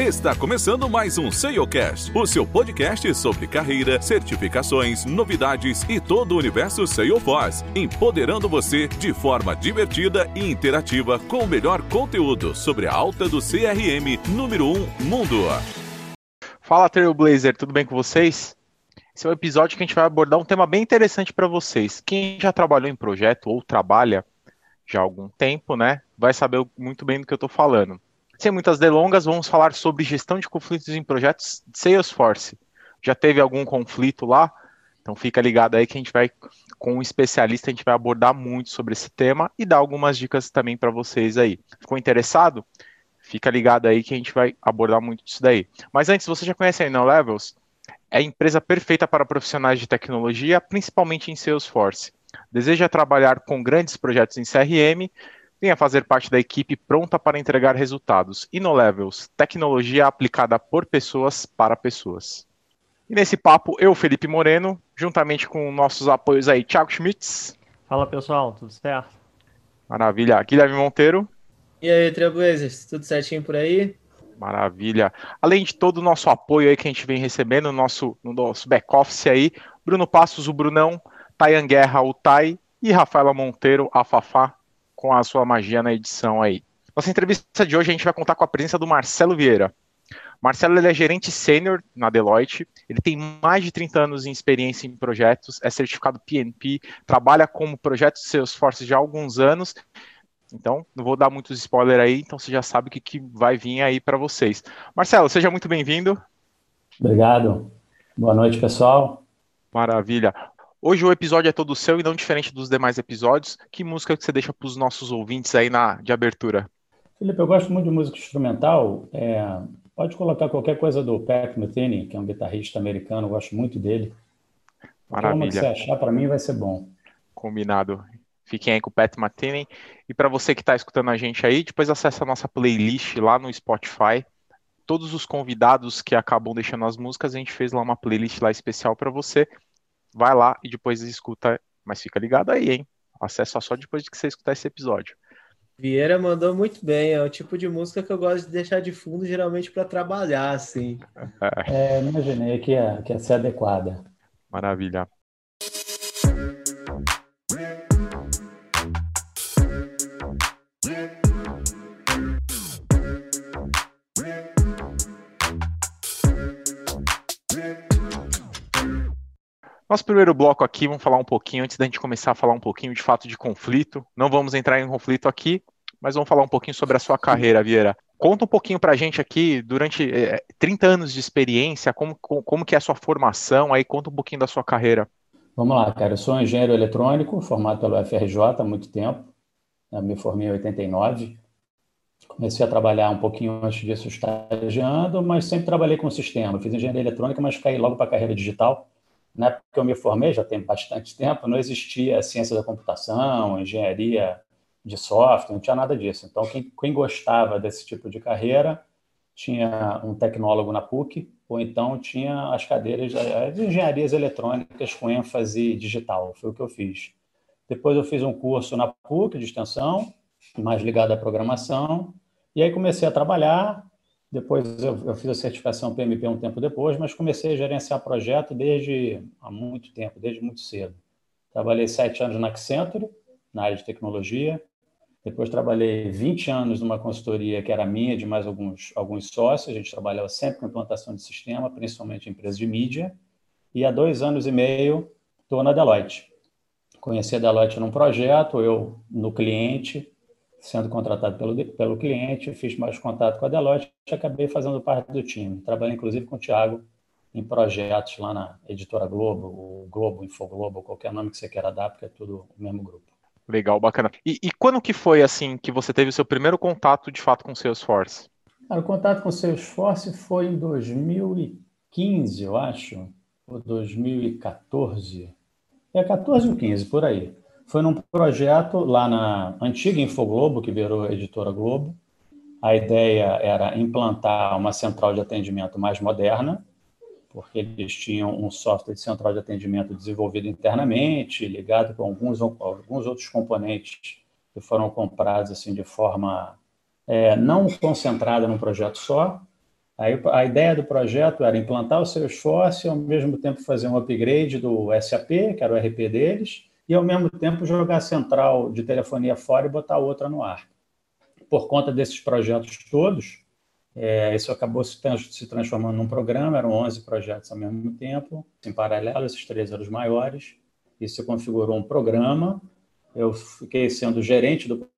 Está começando mais um SEOcast, o seu podcast sobre carreira, certificações, novidades e todo o universo Salesforce, empoderando você de forma divertida e interativa com o melhor conteúdo sobre a alta do CRM número 1 um mundo. Fala Trailblazer, tudo bem com vocês? Esse é um episódio que a gente vai abordar um tema bem interessante para vocês. Quem já trabalhou em projeto ou trabalha já há algum tempo, né, vai saber muito bem do que eu estou falando. Sem muitas delongas, vamos falar sobre gestão de conflitos em projetos de Salesforce. Já teve algum conflito lá? Então fica ligado aí que a gente vai, com um especialista, a gente vai abordar muito sobre esse tema e dar algumas dicas também para vocês aí. Ficou interessado? Fica ligado aí que a gente vai abordar muito disso daí. Mas antes, você já conhece a Inno Levels? É a empresa perfeita para profissionais de tecnologia, principalmente em Salesforce. Deseja trabalhar com grandes projetos em CRM? Venha fazer parte da equipe pronta para entregar resultados. InnoLevels, tecnologia aplicada por pessoas para pessoas. E nesse papo, eu, Felipe Moreno, juntamente com nossos apoios aí, Thiago Schmitz. Fala pessoal, tudo certo? Maravilha. Guilherme Monteiro. E aí, Trailblazers, tudo certinho por aí? Maravilha. Além de todo o nosso apoio aí que a gente vem recebendo no nosso, no nosso back-office aí, Bruno Passos, o Brunão, Tayan Guerra, o Tai, e Rafaela Monteiro, a Fafá, com a sua magia na edição aí. Nossa entrevista de hoje a gente vai contar com a presença do Marcelo Vieira. Marcelo ele é gerente sênior na Deloitte, ele tem mais de 30 anos em experiência em projetos, é certificado PNP, trabalha como projeto de Salesforce já há alguns anos. Então, não vou dar muitos spoilers aí, então você já sabe o que, que vai vir aí para vocês. Marcelo, seja muito bem-vindo. Obrigado. Boa noite, pessoal. Maravilha. Hoje o episódio é todo seu e não diferente dos demais episódios. Que música que você deixa para os nossos ouvintes aí na, de abertura? Felipe, eu gosto muito de música instrumental. É, pode colocar qualquer coisa do Pat Metheny, que é um guitarrista americano, eu gosto muito dele. Maravilha. que você achar, para mim vai ser bom. Combinado. Fiquem aí com o Pat Metheny. E para você que está escutando a gente aí, depois acessa a nossa playlist lá no Spotify. Todos os convidados que acabam deixando as músicas, a gente fez lá uma playlist lá especial para você vai lá e depois escuta. Mas fica ligado aí, hein? Acessa só depois de que você escutar esse episódio. Vieira mandou muito bem, é o tipo de música que eu gosto de deixar de fundo, geralmente para trabalhar, assim. É, imaginei que ia, que ia ser adequada. Maravilha. Nosso primeiro bloco aqui, vamos falar um pouquinho, antes da gente começar a falar um pouquinho de fato de conflito. Não vamos entrar em conflito aqui, mas vamos falar um pouquinho sobre a sua carreira, Vieira. Conta um pouquinho pra gente aqui, durante é, 30 anos de experiência, como, como, que é a sua formação, aí conta um pouquinho da sua carreira. Vamos lá, cara, eu sou engenheiro eletrônico, formado pelo FRJ há muito tempo, eu me formei em 89, comecei a trabalhar um pouquinho antes disso estagiando, mas sempre trabalhei com sistema, fiz engenharia eletrônica, mas caí logo para a carreira digital, na época que eu me formei, já tem bastante tempo, não existia ciência da computação, engenharia de software, não tinha nada disso. Então, quem, quem gostava desse tipo de carreira tinha um tecnólogo na PUC, ou então tinha as cadeiras de engenharias eletrônicas com ênfase digital. Foi o que eu fiz. Depois eu fiz um curso na PUC de extensão, mais ligado à programação, e aí comecei a trabalhar, depois eu, eu, fiz a certificação PMP um tempo depois, mas comecei a gerenciar projeto desde há muito tempo, desde muito cedo. Trabalhei sete anos na Accenture, na área de tecnologia. Depois trabalhei 20 anos numa consultoria que era minha, de mais alguns, alguns sócios. A gente trabalhava sempre com implantação de sistema, principalmente em empresas de mídia. E há dois anos e meio estou na Deloitte. Conheci a Deloitte num projeto, eu no cliente, sendo contratado pelo, pelo cliente, fiz mais contato com a Deloitte e acabei fazendo parte do time. Trabalhei, inclusive, com o Thiago em projetos lá na Editora Globo, o Globo, Infoglobo, qualquer nome que você queira dar, porque é tudo o mesmo grupo. Legal, bacana. E, e quando que foi, assim, que você teve o seu primeiro contato, de fato, com o Salesforce? Cara, o contato com o Salesforce foi em 2015, eu acho, ou 2014. É 14 ou 15, por aí foi num projeto lá na antiga Infoglobo, que virou Editora Globo. A ideia era implantar uma central de atendimento mais moderna, porque eles tinham um software de central de atendimento desenvolvido internamente, ligado com alguns, alguns outros componentes que foram comprados assim de forma é, não concentrada num projeto só. Aí a ideia do projeto era implantar o Salesforce e ao mesmo tempo fazer um upgrade do SAP, que era o RP deles, e ao mesmo tempo jogar a central de telefonia fora e botar outra no ar. Por conta desses projetos todos, é, isso acabou se, se, transformando num programa, eram 11 projetos ao mesmo tempo, em paralelo, esses três eram os maiores, e se configurou um programa, eu fiquei sendo gerente do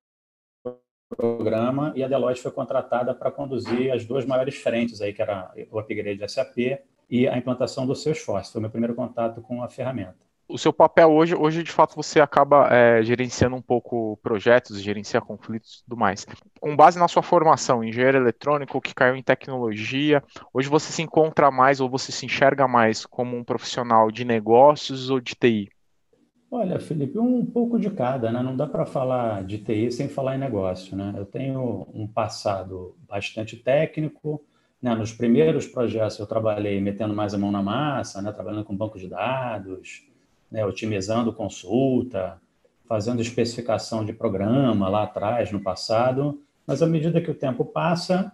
programa e a Deloitte foi contratada para conduzir as duas maiores frentes aí, que era o upgrade SAP e a implantação do Salesforce. Foi o meu primeiro contato com a ferramenta. O seu papel hoje, hoje de fato você acaba é, gerenciando um pouco projetos, gerencia conflitos e tudo mais. Com base na sua formação, engenheiro eletrônico que caiu em tecnologia, hoje você se encontra mais ou você se enxerga mais como um profissional de negócios ou de TI? Olha, Felipe, um pouco de cada, né? Não dá para falar de TI sem falar em negócio, né? Eu tenho um passado bastante técnico, né? Nos primeiros projetos eu trabalhei metendo mais a mão na massa, né? Trabalhando com banco de dados, né? otimizando consulta, fazendo especificação de programa lá atrás, no passado. Mas à medida que o tempo passa,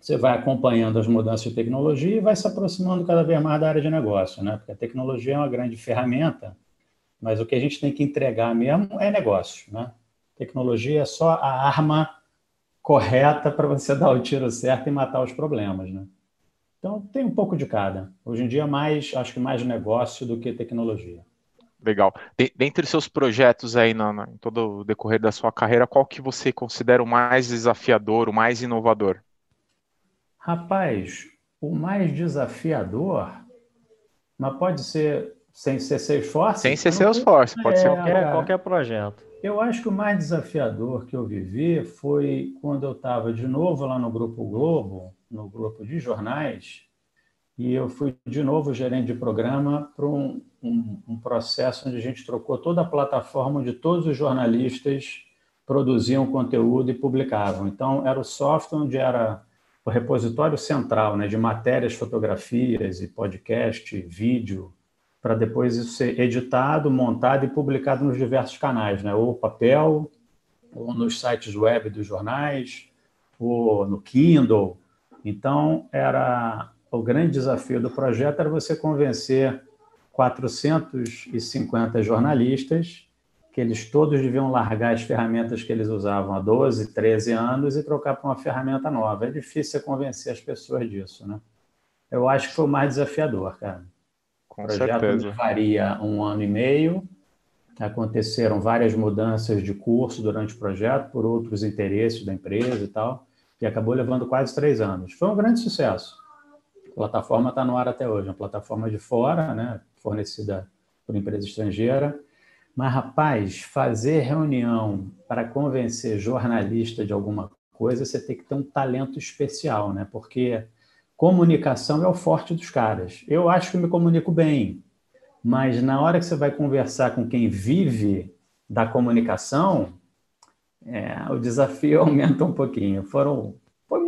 você vai acompanhando as mudanças de tecnologia e vai se aproximando cada vez mais da área de negócio, né? Porque a tecnologia é uma grande ferramenta mas o que a gente tem que entregar mesmo é negócio, né? Tecnologia é só a arma correta para você dar o tiro certo e matar os problemas, né? Então tem um pouco de cada. Hoje em dia mais, acho que mais negócio do que tecnologia. Legal. De, dentre os seus projetos aí no, no, em todo o decorrer da sua carreira, qual que você considera o mais desafiador, o mais inovador? Rapaz, o mais desafiador, mas pode ser sem ser Salesforce? Sem ser Salesforce, pode é, ser qualquer, qualquer projeto. Eu acho que o mais desafiador que eu vivi foi quando eu estava de novo lá no Grupo Globo, no grupo de jornais, e eu fui de novo gerente de programa para um, um, um, processo onde a gente trocou toda a plataforma onde todos os jornalistas produziam conteúdo e publicavam. Então, era o software onde era o repositório central né, de matérias, fotografias e podcast, vídeo, para depois isso ser editado, montado e publicado nos diversos canais, né? ou papel, ou nos sites web dos jornais, ou no Kindle. Então, era o grande desafio do projeto era você convencer 450 jornalistas que eles todos deviam largar as ferramentas que eles usavam há 12, 13 anos e trocar para uma ferramenta nova. É difícil convencer as pessoas disso, né? Eu acho que foi o mais desafiador, cara. Com o projeto certeza. varia um ano e meio. Aconteceram várias mudanças de curso durante o projeto por outros interesses da empresa e tal, e acabou levando quase três anos. Foi um grande sucesso. Plataforma está no ar até hoje, uma plataforma de fora, né, fornecida por empresa estrangeira. Mas, rapaz, fazer reunião para convencer jornalista de alguma coisa, você tem que ter um talento especial, né? Porque comunicação é o forte dos caras. Eu acho que me comunico bem, mas na hora que você vai conversar com quem vive da comunicação, é, o desafio aumenta um pouquinho. Foram,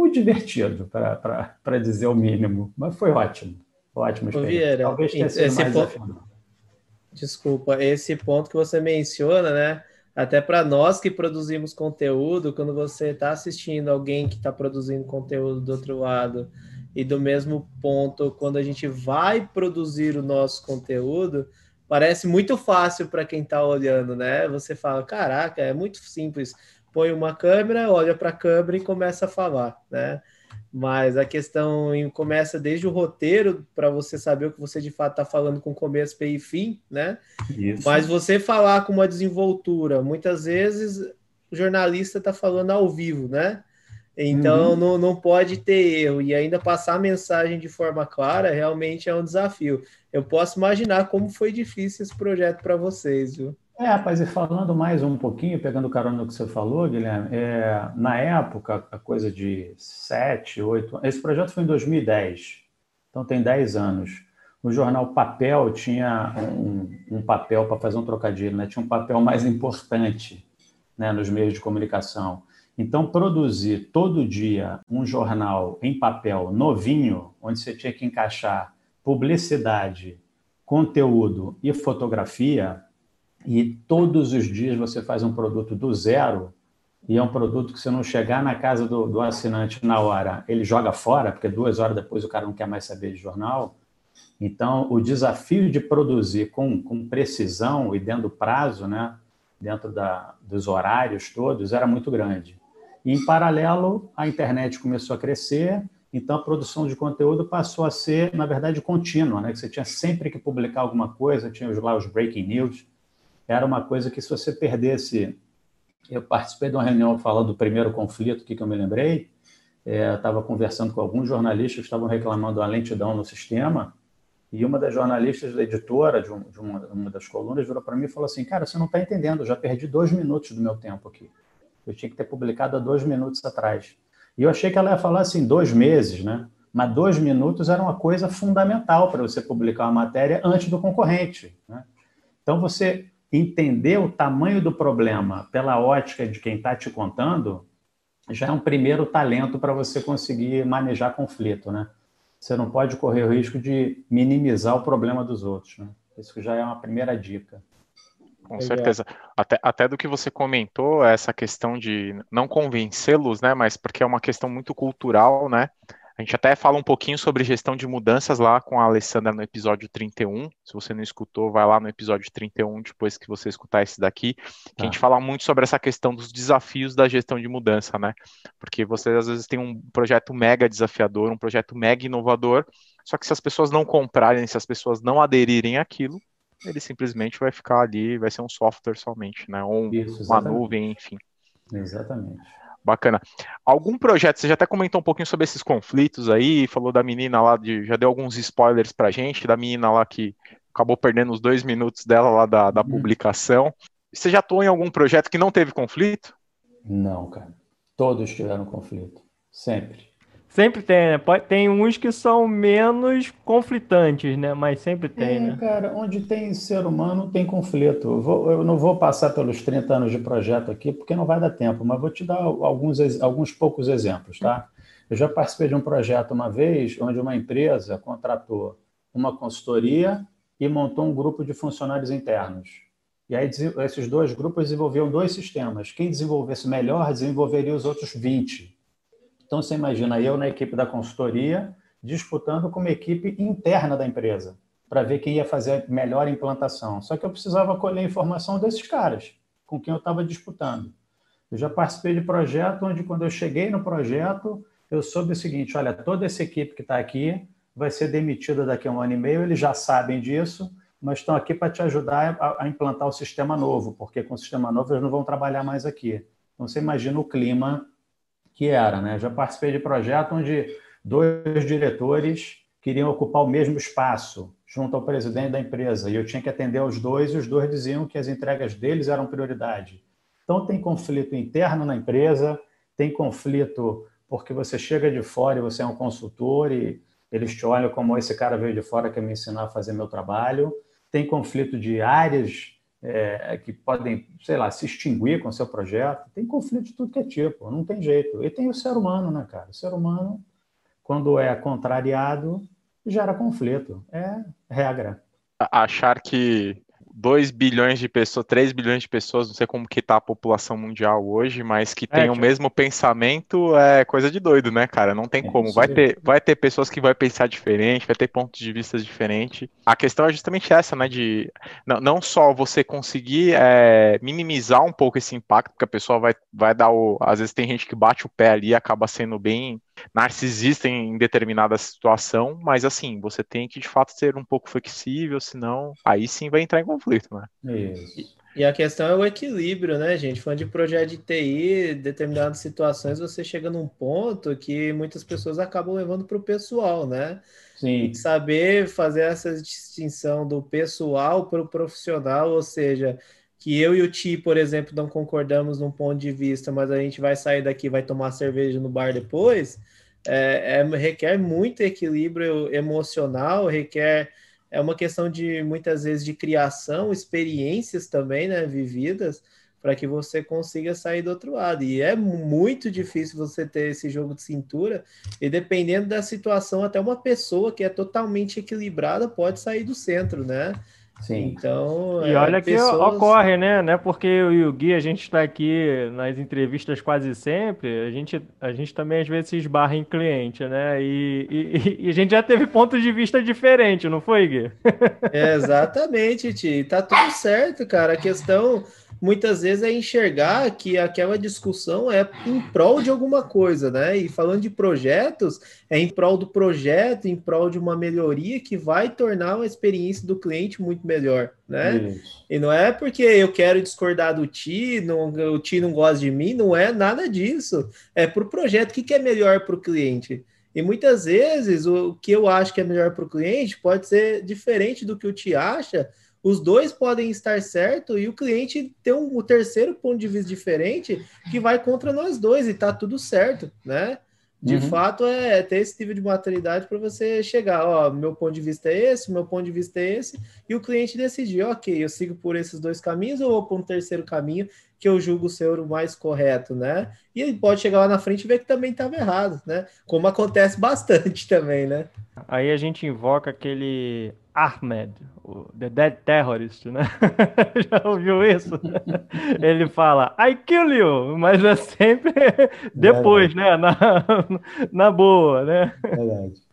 muito divertido, para dizer o mínimo, mas foi ótimo. Ótimo Vieira, Talvez tenha sido mais ponto, Desculpa, esse ponto que você menciona, né? Até para nós que produzimos conteúdo, quando você está assistindo alguém que está produzindo conteúdo do outro lado e do mesmo ponto, quando a gente vai produzir o nosso conteúdo, parece muito fácil para quem está olhando, né? Você fala, caraca, é muito simples. Põe uma câmera, olha para a câmera e começa a falar, né? Mas a questão começa desde o roteiro, para você saber o que você de fato está falando com começo, meio e fim, né? Isso. Mas você falar com uma desenvoltura, muitas vezes o jornalista está falando ao vivo, né? Então uhum. não, não pode ter erro e ainda passar a mensagem de forma clara realmente é um desafio. Eu posso imaginar como foi difícil esse projeto para vocês, viu? É, rapaz, e falando mais um pouquinho, pegando carona no que você falou, Guilherme, é, na época, a coisa de sete, oito, esse projeto foi em 2010, então tem dez anos. O jornal Papel tinha um, um papel, para fazer um trocadilho, né? tinha um papel mais importante né, nos meios de comunicação. Então, produzir todo dia um jornal em papel novinho, onde você tinha que encaixar publicidade, conteúdo e fotografia, e todos os dias você faz um produto do zero, e é um produto que, se não chegar na casa do, do assinante na hora, ele joga fora, porque duas horas depois o cara não quer mais saber de jornal. Então, o desafio de produzir com, com precisão e dentro do prazo, né, dentro da, dos horários todos, era muito grande. E, em paralelo, a internet começou a crescer, então a produção de conteúdo passou a ser, na verdade, contínua, né? que você tinha sempre que publicar alguma coisa, tinha lá os breaking news, era uma coisa que se você perdesse eu participei de uma reunião falando do primeiro conflito que, que eu me lembrei. É, estava conversando com alguns jornalistas que estavam reclamando da lentidão no sistema. E uma das jornalistas da editora de, um, de uma, uma, das colunas virou para mim e falou assim: Cara, você não está entendendo, eu já perdi dois minutos do meu tempo aqui. Eu tinha que ter publicado há dois minutos atrás. E eu achei que ela ia falar assim: dois meses, né? Mas dois minutos era uma coisa fundamental para você publicar uma matéria antes do concorrente. Né? Então, você entender o tamanho do problema pela ótica de quem está te contando já é um primeiro talento para você conseguir manejar conflito, né? Você não pode correr o risco de minimizar o problema dos outros, né? Isso já é uma primeira dica. Com certeza. Até, até do que você comentou, essa questão de não convencê-los, né? Mas porque é uma questão muito cultural, né? A gente até fala um pouquinho sobre gestão de mudanças lá com a Alessandra no episódio 31. Se você não escutou, vai lá no episódio 31 depois que você escutar esse daqui, que a gente tá. fala muito sobre essa questão dos desafios da gestão de mudança, né? Porque você às vezes tem um projeto mega desafiador, um projeto mega inovador, só que se as pessoas não comprarem, se as pessoas não aderirem àquilo, ele simplesmente vai ficar ali, vai ser um software somente, né? Ou Isso, uma nuvem, enfim. Exatamente. Bacana. Algum projeto, você já até comentou um pouquinho sobre esses conflitos aí, falou da menina lá, de, já deu alguns spoilers pra gente, da menina lá que acabou perdendo os dois minutos dela lá da, da hum. publicação. Você já atuou em algum projeto que não teve conflito? Não, cara. Todos tiveram conflito. Sempre. Sempre tem, né? Tem uns que são menos conflitantes, né? Mas sempre tem, é, né? Cara, onde tem ser humano tem conflito. Eu, vou, eu, não vou passar pelos 30 anos de projeto aqui, porque não vai dar tempo, mas vou te dar alguns, alguns poucos exemplos, tá? Eu já participei de um projeto uma vez, onde uma empresa contratou uma consultoria e montou um grupo de funcionários internos. E aí esses dois grupos desenvolviam dois sistemas. Quem desenvolvesse melhor desenvolveria os outros 20. Então, você imagina eu na equipe da consultoria disputando com uma equipe interna da empresa para ver quem ia fazer a melhor implantação. Só que eu precisava colher informação desses caras com quem eu estava disputando. Eu já participei de projeto onde, quando eu cheguei no projeto, eu soube o seguinte: olha, toda essa equipe que está aqui vai ser demitida daqui a um ano e meio, eles já sabem disso, mas estão aqui para te ajudar a, a implantar o sistema novo, porque com o sistema novo eles não vão trabalhar mais aqui. Então, você imagina o clima que era, né? Já participei de projeto onde dois diretores queriam ocupar o mesmo espaço junto ao presidente da empresa e eu tinha que atender aos dois e os dois diziam que as entregas deles eram prioridade. Então tem conflito interno na empresa, tem conflito porque você chega de fora e você é um consultor e eles te olham como esse cara veio de fora quer me ensinar a fazer meu trabalho. Tem conflito de áreas é, que podem, sei lá, se extinguir com o seu projeto. Tem conflito de tudo que é tipo, não tem jeito. E tem o ser humano, né, cara? O ser humano, quando é contrariado, gera conflito. É regra. Achar que 2 bilhões de pessoas, 3 bilhões de pessoas, não sei como que tá a população mundial hoje, mas que tem é, o mesmo pensamento é coisa de doido, né, cara? Não tem é, como. Vai ter, vai ter pessoas que vai pensar diferente, vai ter pontos de vista diferentes. A questão é justamente essa, né, de não, não só você conseguir é, minimizar um pouco esse impacto, porque a pessoa vai, vai dar o... Às vezes tem gente que bate o pé ali e acaba sendo bem narcisista em determinada situação, mas assim, você tem que de fato ser um pouco flexível, senão aí sim vai entrar em conflito, né? Isso. E a questão é o equilíbrio, né, gente? Falando de projeto de TI, determinadas situações, você chega num ponto que muitas pessoas acabam levando para o pessoal, né? Sim. E saber fazer essa distinção do pessoal para o profissional, ou seja, que eu e o Ti, por exemplo, não concordamos num ponto de vista, mas a gente vai sair daqui, vai tomar cerveja no bar depois, é, é, requer muito equilíbrio emocional, requer é uma questão de muitas vezes de criação, experiências também, né, vividas, para que você consiga sair do outro lado. E é muito difícil você ter esse jogo de cintura, e dependendo da situação, até uma pessoa que é totalmente equilibrada pode sair do centro, né? Sim. Então, e é, olha que pessoas... ocorre, né? Não é porque eu e o Gui, a gente está aqui nas entrevistas quase sempre, a gente, a gente também às vezes se esbarra em cliente, né? E, e, e a gente já teve pontos de vista diferentes, não foi, Gui? É, exatamente, Ti. Tá tudo certo, cara. A questão muitas vezes é enxergar que aquela discussão é em prol de alguma coisa, né? E falando de projetos, é em prol do projeto, em prol de uma melhoria que vai tornar a experiência do cliente muito melhor, né? Isso. E não é porque eu quero discordar do Ti, não, o Ti não gosta de mim, não é nada disso. É para o projeto, o que, que é melhor para o cliente? E muitas vezes o que eu acho que é melhor para o cliente pode ser diferente do que o Ti acha, os dois podem estar certo e o cliente ter um, terceiro ponto de vista diferente que vai contra nós dois e tá tudo certo, né? De uhum. fato, é ter esse nível de maturidade para você chegar, ó, meu ponto de vista é esse, meu ponto de vista é esse, e o cliente decidir, ok, eu sigo por esses dois caminhos ou vou para um terceiro caminho que eu julgo ser o mais correto, né? E ele pode chegar lá na frente e ver que também estava errado, né? Como acontece bastante também, né? Aí a gente invoca aquele Ahmed, o The Dead Terrorist, né? Já ouviu isso? Ele fala, I kill you, mas é sempre depois, né? Na, na boa, né? Verdade.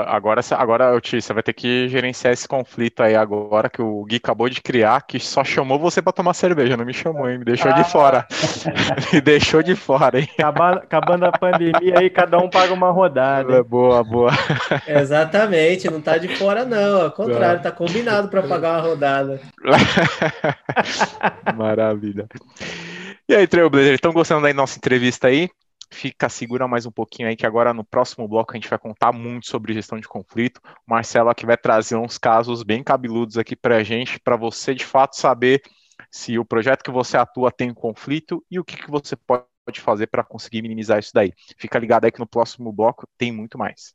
Agora, agora você vai ter que gerenciar esse conflito aí agora que o Gui acabou de criar, que só chamou você para tomar cerveja, não me chamou, hein? Me deixou ah. de fora. me deixou de fora, hein? Acabando, acabando, a pandemia aí, cada um paga uma rodada. É boa, boa. Exatamente, não tá de fora, não. Ao contrário, tá combinado para pagar uma rodada. Maravilha. E aí, Trailblazer, estão gostando da nossa entrevista aí? Fica, segura mais um pouquinho aí, que agora no próximo bloco a gente vai contar muito sobre gestão de conflito. O Marcelo aqui vai trazer uns casos bem cabeludos aqui para a gente, para você de fato saber se o projeto que você atua tem conflito e o que, que você pode fazer para conseguir minimizar isso daí. Fica ligado aí que no próximo bloco tem muito mais.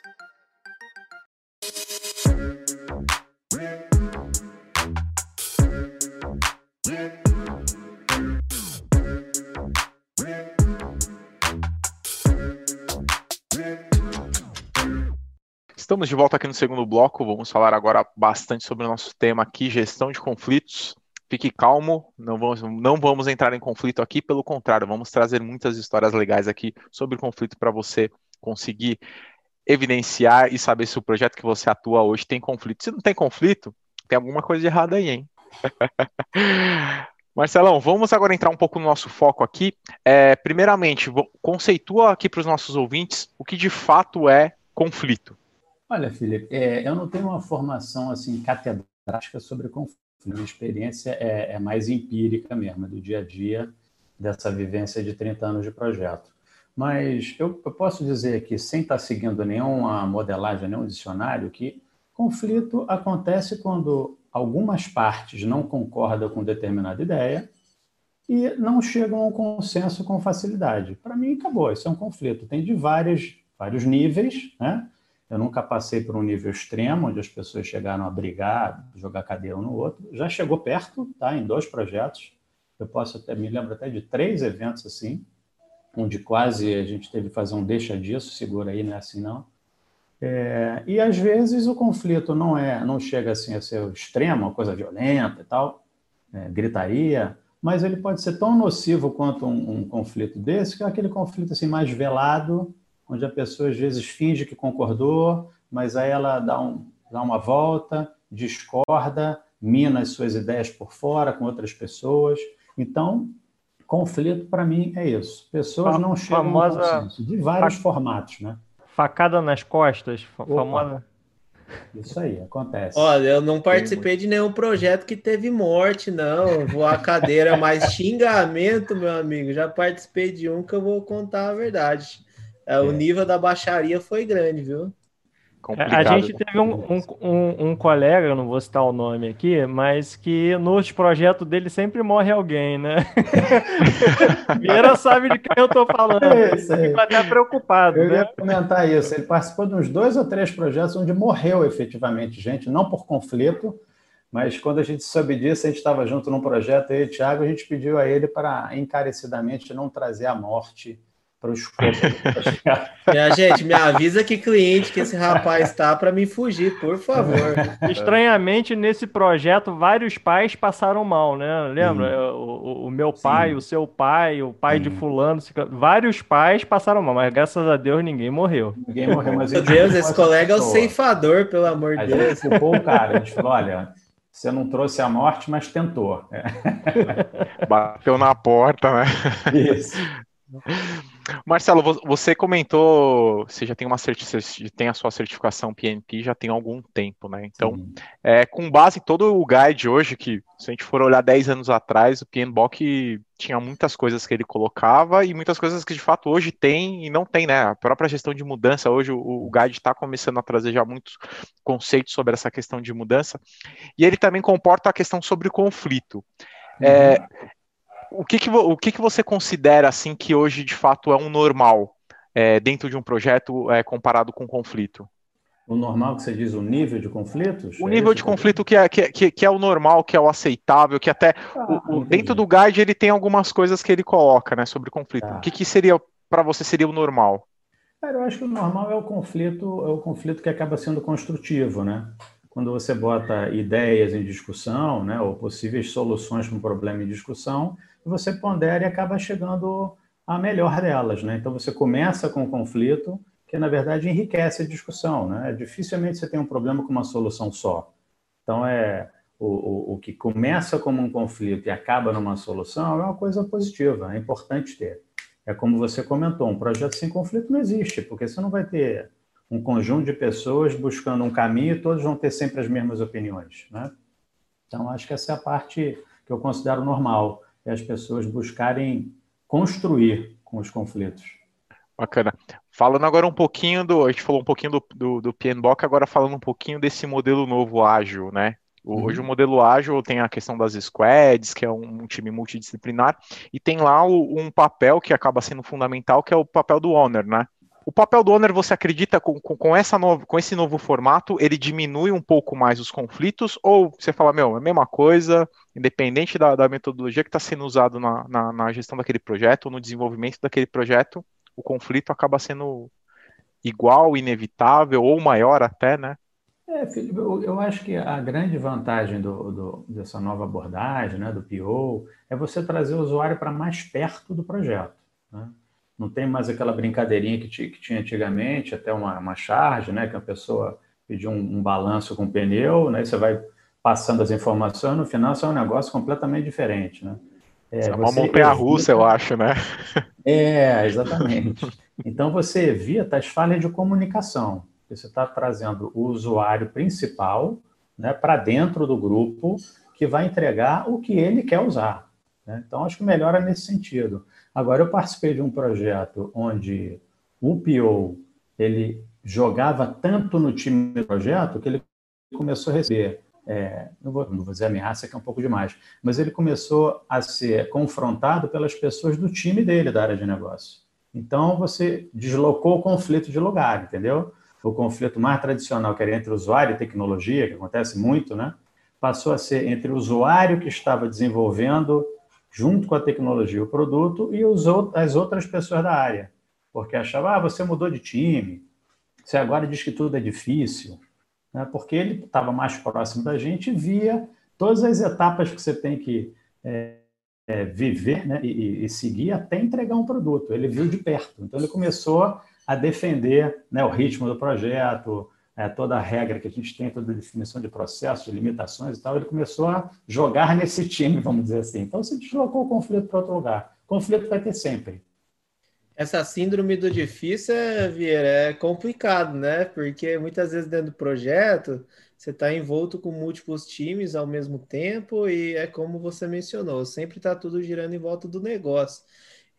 Estamos de volta aqui no segundo bloco. Vamos falar agora bastante sobre o nosso tema aqui, gestão de conflitos. Fique calmo, não vamos, não vamos entrar em conflito aqui, pelo contrário, vamos trazer muitas histórias legais aqui sobre conflito para você conseguir evidenciar e saber se o projeto que você atua hoje tem conflito. Se não tem conflito, tem alguma coisa de errada aí, hein? Marcelão, vamos agora entrar um pouco no nosso foco aqui. É, primeiramente, conceitua aqui para os nossos ouvintes o que de fato é conflito. Olha, Felipe, é, eu não tenho uma formação assim catedrática sobre conflito. Minha experiência é, é, mais empírica mesmo, do dia a dia dessa vivência de 30 anos de projeto. Mas eu, eu posso dizer aqui, sem estar seguindo nenhuma modelagem, nenhum dicionário, que conflito acontece quando algumas partes não concordam com determinada ideia e não chegam a um consenso com facilidade. Para mim, acabou. Isso é um conflito. Tem de vários, vários níveis, né? Eu nunca passei por um nível extremo, onde as pessoas chegaram a brigar, jogar cadeira um no outro. Já chegou perto, tá? Em dois projetos. Eu posso até, me lembro até de três eventos assim, onde quase a gente teve que fazer um deixa disso, segura aí, não é assim não. É, e às vezes o conflito não é, não chega assim a ser extremo, uma coisa violenta e tal, é, gritaria, mas ele pode ser tão nocivo quanto um, um conflito desse, que é aquele conflito assim mais velado, onde a pessoa às vezes finge que concordou, mas aí ela dá, um, dá uma volta, discorda, mina as suas ideias por fora com outras pessoas. Então, conflito para mim é isso. Pessoas não chegam famosa... no consenso, de vários Fa... formatos, né? Facada nas costas, famosa. Isso aí, acontece. Olha, eu não participei de nenhum projeto que teve morte, não. Voar cadeira, mas xingamento, meu amigo. Já participei de um que eu vou contar a verdade. É, o é. nível da baixaria foi grande, viu? complicado. A gente teve um, um, um, um, colega, não vou citar o nome aqui, mas que nos projetos dele sempre morre alguém, né? Vieira sabe de quem eu tô falando. É isso aí. Fico até preocupado. Eu né? ia comentar isso. Ele participou de uns dois ou três projetos onde morreu efetivamente gente, não por conflito, mas quando a gente soube disso, a gente estava junto num projeto, aí, Thiago, a gente pediu a ele para encarecidamente não trazer a morte para o escopo. Minha gente, me avisa que cliente que esse rapaz está para me fugir, por favor. Estranhamente, nesse projeto, vários pais passaram mal, né? Lembra? O, o, meu pai, Sim. o seu pai, o pai Sim. de fulano, vários pais passaram mal, mas graças a Deus ninguém morreu. Ninguém morreu, mas Meu Deus, esse colega é o ceifador, pelo amor de Deus. Gente culpou o cara, a gente falou, olha, você não trouxe a morte, mas tentou. Bateu na porta, né? Isso. Marcelo, você comentou, você já tem uma tem a sua certificação PNP já tem algum tempo, né? Então, é, com base em todo o guide hoje, que se a gente for olhar 10 anos atrás, o PNBOK tinha muitas coisas que ele colocava e muitas coisas que de fato hoje tem e não tem, né? A própria gestão de mudança, hoje o, o guide está começando a trazer já muitos conceitos sobre essa questão de mudança, e ele também comporta a questão sobre conflito. Uhum. É, o que, que, o que, que você considera assim que hoje de fato é um normal é, dentro de um projeto é, comparado com conflito? O normal que você diz, o nível de conflitos? O é nível de conflito que é, que, que, é o normal, que é o aceitável, que até ah, o, o, dentro do guide ele tem algumas coisas que ele coloca né, sobre conflito. Tá. O que, que seria para você seria o normal? Cara, eu acho que o normal é o conflito, é o conflito que acaba sendo construtivo, né? Quando você bota ideias em discussão, né, ou possíveis soluções para um problema em discussão, você pondera e acaba chegando à melhor delas. Né? Então, você começa com o conflito, que na verdade enriquece a discussão. Né? Dificilmente você tem um problema com uma solução só. Então, é o, o, o que começa como um conflito e acaba numa solução é uma coisa positiva, é importante ter. É como você comentou, um projeto sem conflito não existe, porque você não vai ter um conjunto de pessoas buscando um caminho e todos vão ter sempre as mesmas opiniões. Né? Então, acho que essa é a parte que eu considero normal é as pessoas buscarem construir com os conflitos. Bacana. Falando agora um pouquinho do. A gente falou um pouquinho do, do, do PNBOK, agora falando um pouquinho desse modelo novo ágil, né? Uhum. Hoje o modelo ágil tem a questão das squads, que é um, um time multidisciplinar, e tem lá o, um papel que acaba sendo fundamental, que é o papel do owner, né? O papel do owner, você acredita com, com, com, essa novo, com esse novo formato, ele diminui um pouco mais os conflitos? Ou você fala, meu, é a mesma coisa, independente da, da metodologia que está sendo usado na, na, na, gestão daquele projeto, ou no desenvolvimento daquele projeto, o conflito acaba sendo igual, inevitável, ou maior até, né? É, Felipe, eu, eu acho que a grande vantagem do, do, dessa nova abordagem, né, do PO, é você trazer o usuário para mais perto do projeto. Né? Não tem mais aquela brincadeirinha que, que tinha antigamente, até uma, uma charge, né, que a pessoa pediu um, um balanço com pneu, né, você vai passando as informações, no final isso é um negócio completamente diferente, né. É, é uma montanha-russa, eu acho, né? É, exatamente. Então você evita as falhas de comunicação. Você está trazendo o usuário principal né, para dentro do grupo que vai entregar o que ele quer usar. Né? Então, acho que melhora nesse sentido. Agora, eu participei de um projeto onde o PO ele jogava tanto no time do projeto que ele começou a receber, é, não, vou, não vou dizer ameaça, que é um pouco demais, mas ele começou a ser confrontado pelas pessoas do time dele, da área de negócio. Então, você deslocou o conflito de lugar, entendeu? O conflito mais tradicional, que era entre usuário e tecnologia, que acontece muito, né? Passou a ser entre o usuário que estava desenvolvendo junto com a tecnologia, o produto e os, as outras pessoas da área. Porque achava, ah, você mudou de time, você agora diz que tudo é difícil. Né? Porque ele estava mais próximo da gente e via todas as etapas que você tem que é, é, viver né? e, e, seguir até entregar um produto. Ele viu de perto. Então, ele começou a defender né, o ritmo do projeto, é, toda a regra que a gente tem, toda a definição de processos, de limitações e tal, ele começou a jogar nesse time, vamos dizer assim. Então, se deslocou o conflito para outro lugar. Conflito vai ter sempre. Essa síndrome do difícil, Vieira, é complicado, né? Porque muitas vezes dentro do projeto, você está envolto com múltiplos times ao mesmo tempo e é como você mencionou, sempre está tudo girando em volta do negócio.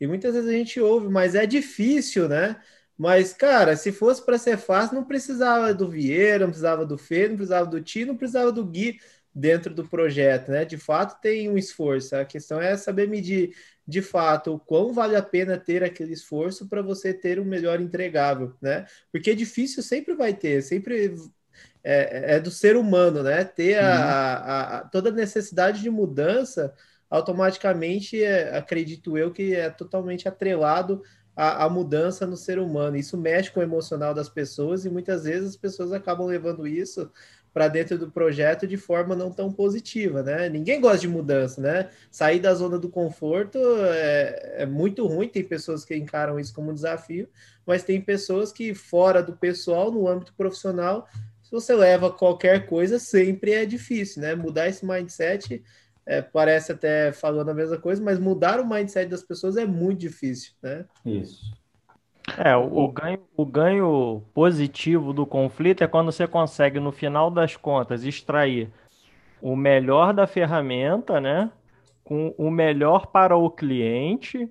E muitas vezes a gente ouve, mas é difícil, né? Mas, cara, se fosse para ser fácil, não precisava do Vieira, não precisava do Fê, não precisava do Ti, não precisava do Gui dentro do projeto, né? De fato, tem um esforço. A questão é saber medir de fato o quão vale a pena ter aquele esforço para você ter um melhor entregável, né? Porque difícil sempre vai ter, sempre é, é do ser humano, né? Ter a, a, a, toda necessidade de mudança automaticamente, é, acredito eu, que é totalmente atrelado à, à, mudança no ser humano. Isso mexe com o emocional das pessoas e muitas vezes as pessoas acabam levando isso para dentro do projeto de forma não tão positiva, né? Ninguém gosta de mudança, né? Sair da zona do conforto é, é muito ruim, tem pessoas que encaram isso como um desafio, mas tem pessoas que fora do pessoal, no âmbito profissional, se você leva qualquer coisa, sempre é difícil, né? Mudar esse mindset é, parece até falando a mesma coisa, mas mudar o mindset das pessoas é muito difícil, né? Isso. É, o, o, ganho, o ganho positivo do conflito é quando você consegue, no final das contas, extrair o melhor da ferramenta, né? Com o melhor para o cliente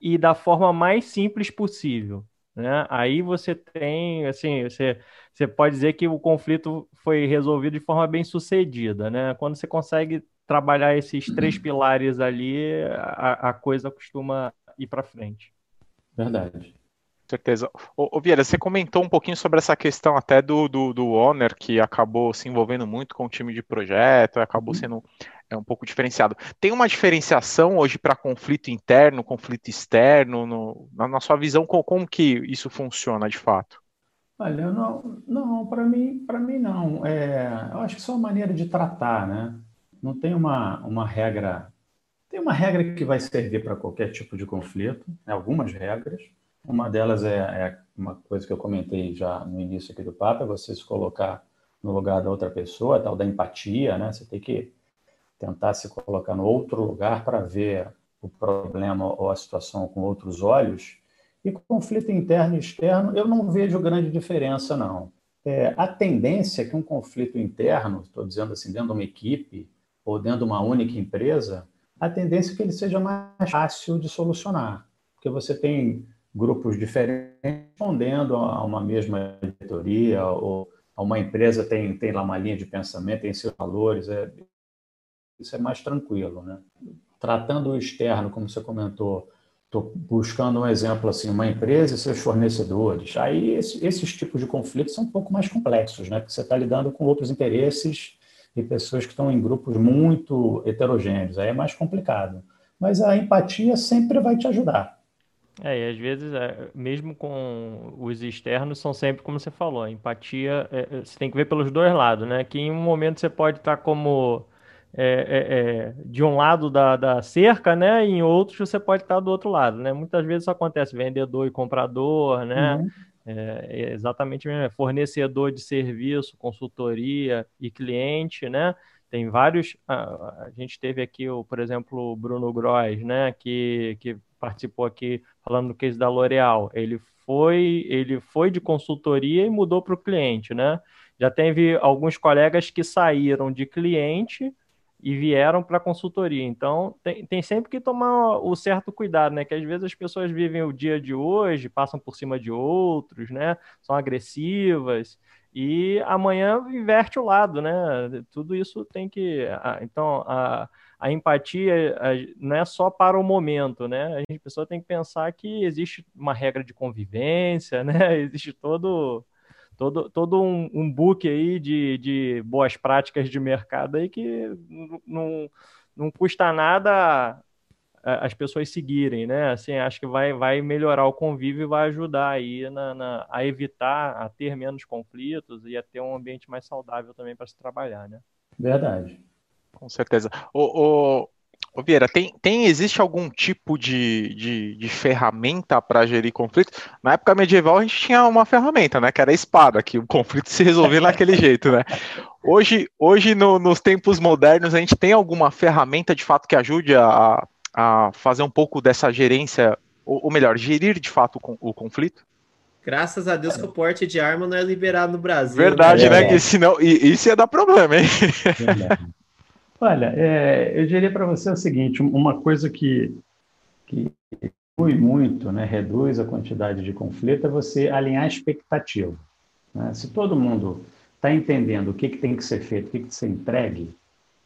e da forma mais simples possível. Né? Aí você tem, assim, você, você pode dizer que o conflito foi resolvido de forma bem sucedida, né? Quando você consegue trabalhar esses três pilares ali, a, a coisa costuma ir para frente. Verdade certeza. Ô, ô, Vieira, você comentou um pouquinho sobre essa questão até do, do, do Honor, que acabou se envolvendo muito com o time de projeto, acabou uhum. sendo é, um pouco diferenciado. Tem uma diferenciação hoje para conflito interno, conflito externo? No, na, na, sua visão, como, como, que isso funciona de fato? Olha, não, não para mim, para mim não. É, eu acho que é só uma maneira de tratar, né? Não tem uma, uma regra. Tem uma regra que vai servir para qualquer tipo de conflito, né? algumas regras, uma delas é, é, uma coisa que eu comentei já no início aqui do papo, é você se colocar no lugar da outra pessoa, tal da empatia, né? Você tem que tentar se colocar no outro lugar para ver o problema ou a situação com outros olhos. E conflito interno e externo, eu não vejo grande diferença, não. É, a tendência é que um conflito interno, estou dizendo assim, dentro de uma equipe ou dentro de uma única empresa, a tendência é que ele seja mais fácil de solucionar. Porque você tem grupos diferentes respondendo a uma mesma diretoria, ou a uma empresa tem, tem lá uma linha de pensamento, tem seus valores, é, isso é mais tranquilo. Né? Tratando o externo, como você comentou, estou buscando um exemplo assim, uma empresa e seus fornecedores. Aí esse, esses tipos de conflitos são um pouco mais complexos, né? porque você está lidando com outros interesses e pessoas que estão em grupos muito heterogêneos. Aí é mais complicado. Mas a empatia sempre vai te ajudar. É, e às vezes, é, mesmo com os externos, são sempre como você falou, a empatia, é, é, você tem que ver pelos dois lados, né? Que em um momento você pode estar como é, é, é, de um lado da, da cerca, né? E em outros você pode estar do outro lado, né? Muitas vezes isso acontece, vendedor e comprador, né? Uhum. É, exatamente mesmo, fornecedor de serviço, consultoria e cliente, né? Tem vários. A, a gente teve aqui, o, por exemplo, o Bruno Gross, né? Que, que participou aqui falando do case da L'Oréal. Ele foi, ele foi de consultoria e mudou para o cliente, né? Já teve alguns colegas que saíram de cliente e vieram para consultoria. Então, tem, tem sempre que tomar o certo cuidado, né? Que às vezes as pessoas vivem o dia de hoje, passam por cima de outros, né? São agressivas e amanhã inverte o lado, né? Tudo isso tem que. Então, a, a empatia não é só para o momento, né? A pessoa tem que pensar que existe uma regra de convivência, né? Existe todo todo, todo um, um book aí de, de boas práticas de mercado aí que não, não custa nada as pessoas seguirem, né? Assim, acho que vai, vai melhorar o convívio e vai ajudar aí na, na, a evitar, a ter menos conflitos e a ter um ambiente mais saudável também para se trabalhar, né? Verdade. Com certeza. O, o, o Vieira, tem, tem, existe algum tipo de, de, de ferramenta para gerir conflitos? Na época medieval a gente tinha uma ferramenta, né? Que era a espada, que o conflito se resolvia naquele jeito, né? Hoje, hoje no, nos tempos modernos, a gente tem alguma ferramenta de fato que ajude a, a fazer um pouco dessa gerência, ou, ou melhor, gerir de fato o, o conflito? Graças a Deus que o porte de arma não é liberado no Brasil. Verdade, né? né? Que senão, isso ia dar problema, hein? Olha, é, eu diria para você o seguinte: uma coisa que, que muito, né, reduz a quantidade de conflito, é você alinhar a expectativa. Né? Se todo mundo está entendendo o que, que tem que ser feito, o que, que ser entregue,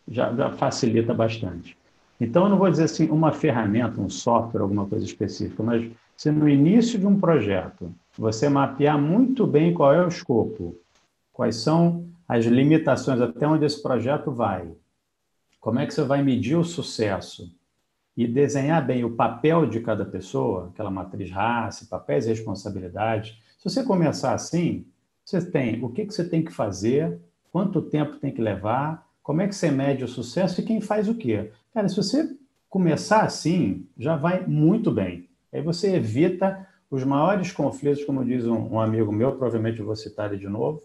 já, já facilita bastante. Então, eu não vou dizer assim uma ferramenta, um software, alguma coisa específica, mas se no início de um projeto você mapear muito bem qual é o escopo, quais são as limitações, até onde esse projeto vai, como é que você vai medir o sucesso e desenhar bem o papel de cada pessoa, aquela matriz raça, papéis e responsabilidades. Se você começar assim, você tem o que, você tem que fazer, quanto tempo tem que levar, como é que você mede o sucesso e quem faz o quê. Cara, se você começar assim, já vai muito bem. Aí você evita os maiores conflitos, como diz um, um amigo meu, provavelmente eu vou citar ele de novo,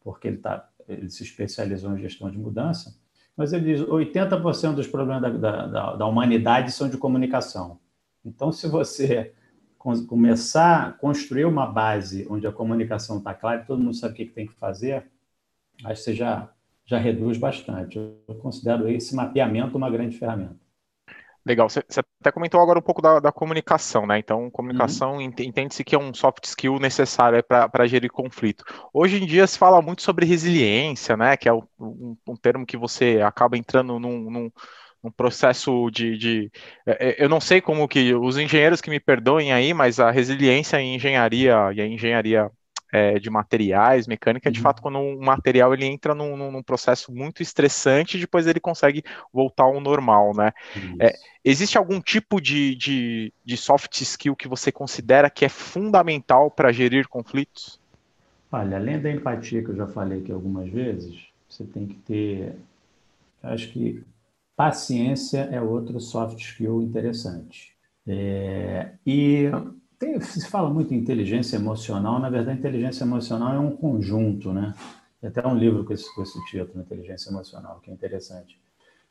porque ele, tá, ele se especializou em gestão de mudança, mas ele diz 80% dos problemas da, da, da, humanidade são de comunicação. Então, se você começar a construir uma base onde a comunicação está clara e todo mundo sabe o que, tem que fazer, acho que você já, já reduz bastante. Eu considero esse mapeamento uma grande ferramenta. Legal, você, até comentou agora um pouco da, da comunicação, né? Então, comunicação uhum. entende-se que é um soft skill necessário para gerir conflito. Hoje em dia se fala muito sobre resiliência, né? Que é um, um termo que você acaba entrando num, num, processo de, de, é, é, Eu não sei como que. Os engenheiros que me perdoem aí, mas a resiliência em engenharia e a engenharia é, de materiais, mecânica, de uhum. fato, quando um material ele entra num, num, processo muito estressante, depois ele consegue voltar ao normal, né? É, existe algum tipo de, de, de soft skill que você considera que é fundamental para gerir conflitos? Olha, além da empatia que eu já falei aqui algumas vezes, você tem que ter, acho que paciência é outro soft skill interessante. É, e tem, se fala muito em inteligência emocional, na verdade, inteligência emocional é um conjunto, né? Tem até um livro com esse, com esse título, Inteligência Emocional, que é interessante.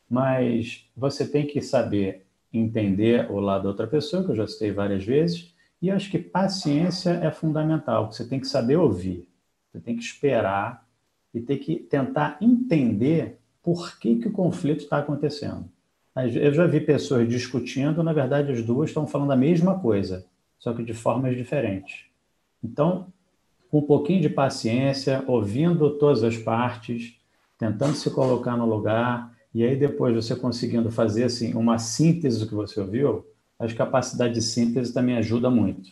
Mas você tem que saber entender o lado da outra pessoa, que eu já citei várias vezes, e acho que paciência é fundamental, você tem que saber ouvir, você tem que esperar e tem que tentar entender por que, que o conflito está acontecendo. Eu já vi pessoas discutindo, na verdade, as duas estão falando a mesma coisa, só que de formas diferentes. Então, com um pouquinho de paciência, ouvindo todas as partes, tentando se colocar no lugar, e aí depois você conseguindo fazer assim uma síntese do que você ouviu, a capacidade de síntese também ajuda muito.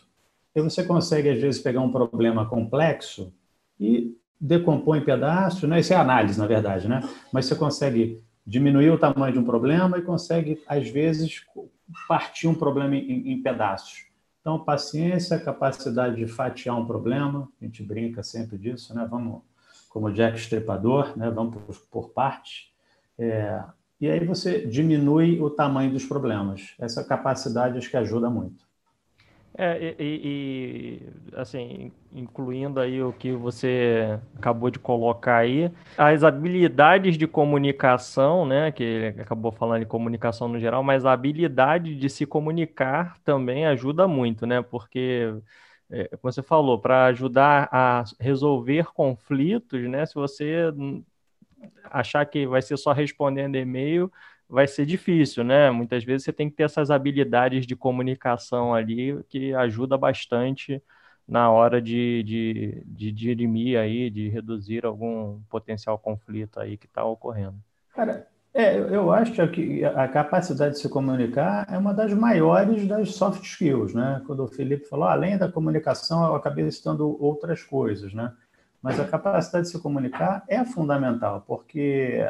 E você consegue, às vezes, pegar um problema complexo e decompor em pedaços, né? isso é análise, na verdade, né? mas você consegue diminuir o tamanho de um problema e consegue, às vezes, partir um problema em, em pedaços. Então, paciência, capacidade de fatiar um problema, a gente brinca sempre disso, né? Vamos, como Jack Estripador, né? Vamos por, por partes. É, e aí você diminui o tamanho dos problemas. Essa capacidade acho que ajuda muito. É, e, e, assim, incluindo aí o que você acabou de colocar aí, as habilidades de comunicação, né, que ele acabou falando de comunicação no geral, mas a habilidade de se comunicar também ajuda muito, né, porque, é, como você falou, para ajudar a resolver conflitos, né, se você achar que vai ser só respondendo e-mail, vai ser difícil, né? Muitas vezes você tem que ter essas habilidades de comunicação ali que ajuda bastante na hora de, de, de dirimir aí, de reduzir algum potencial conflito aí que está ocorrendo. Cara, é, eu acho que a capacidade de se comunicar é uma das maiores das soft skills, né? Quando o Felipe falou, ah, além da comunicação, eu acabei citando outras coisas, né? Mas a capacidade de se comunicar é fundamental, porque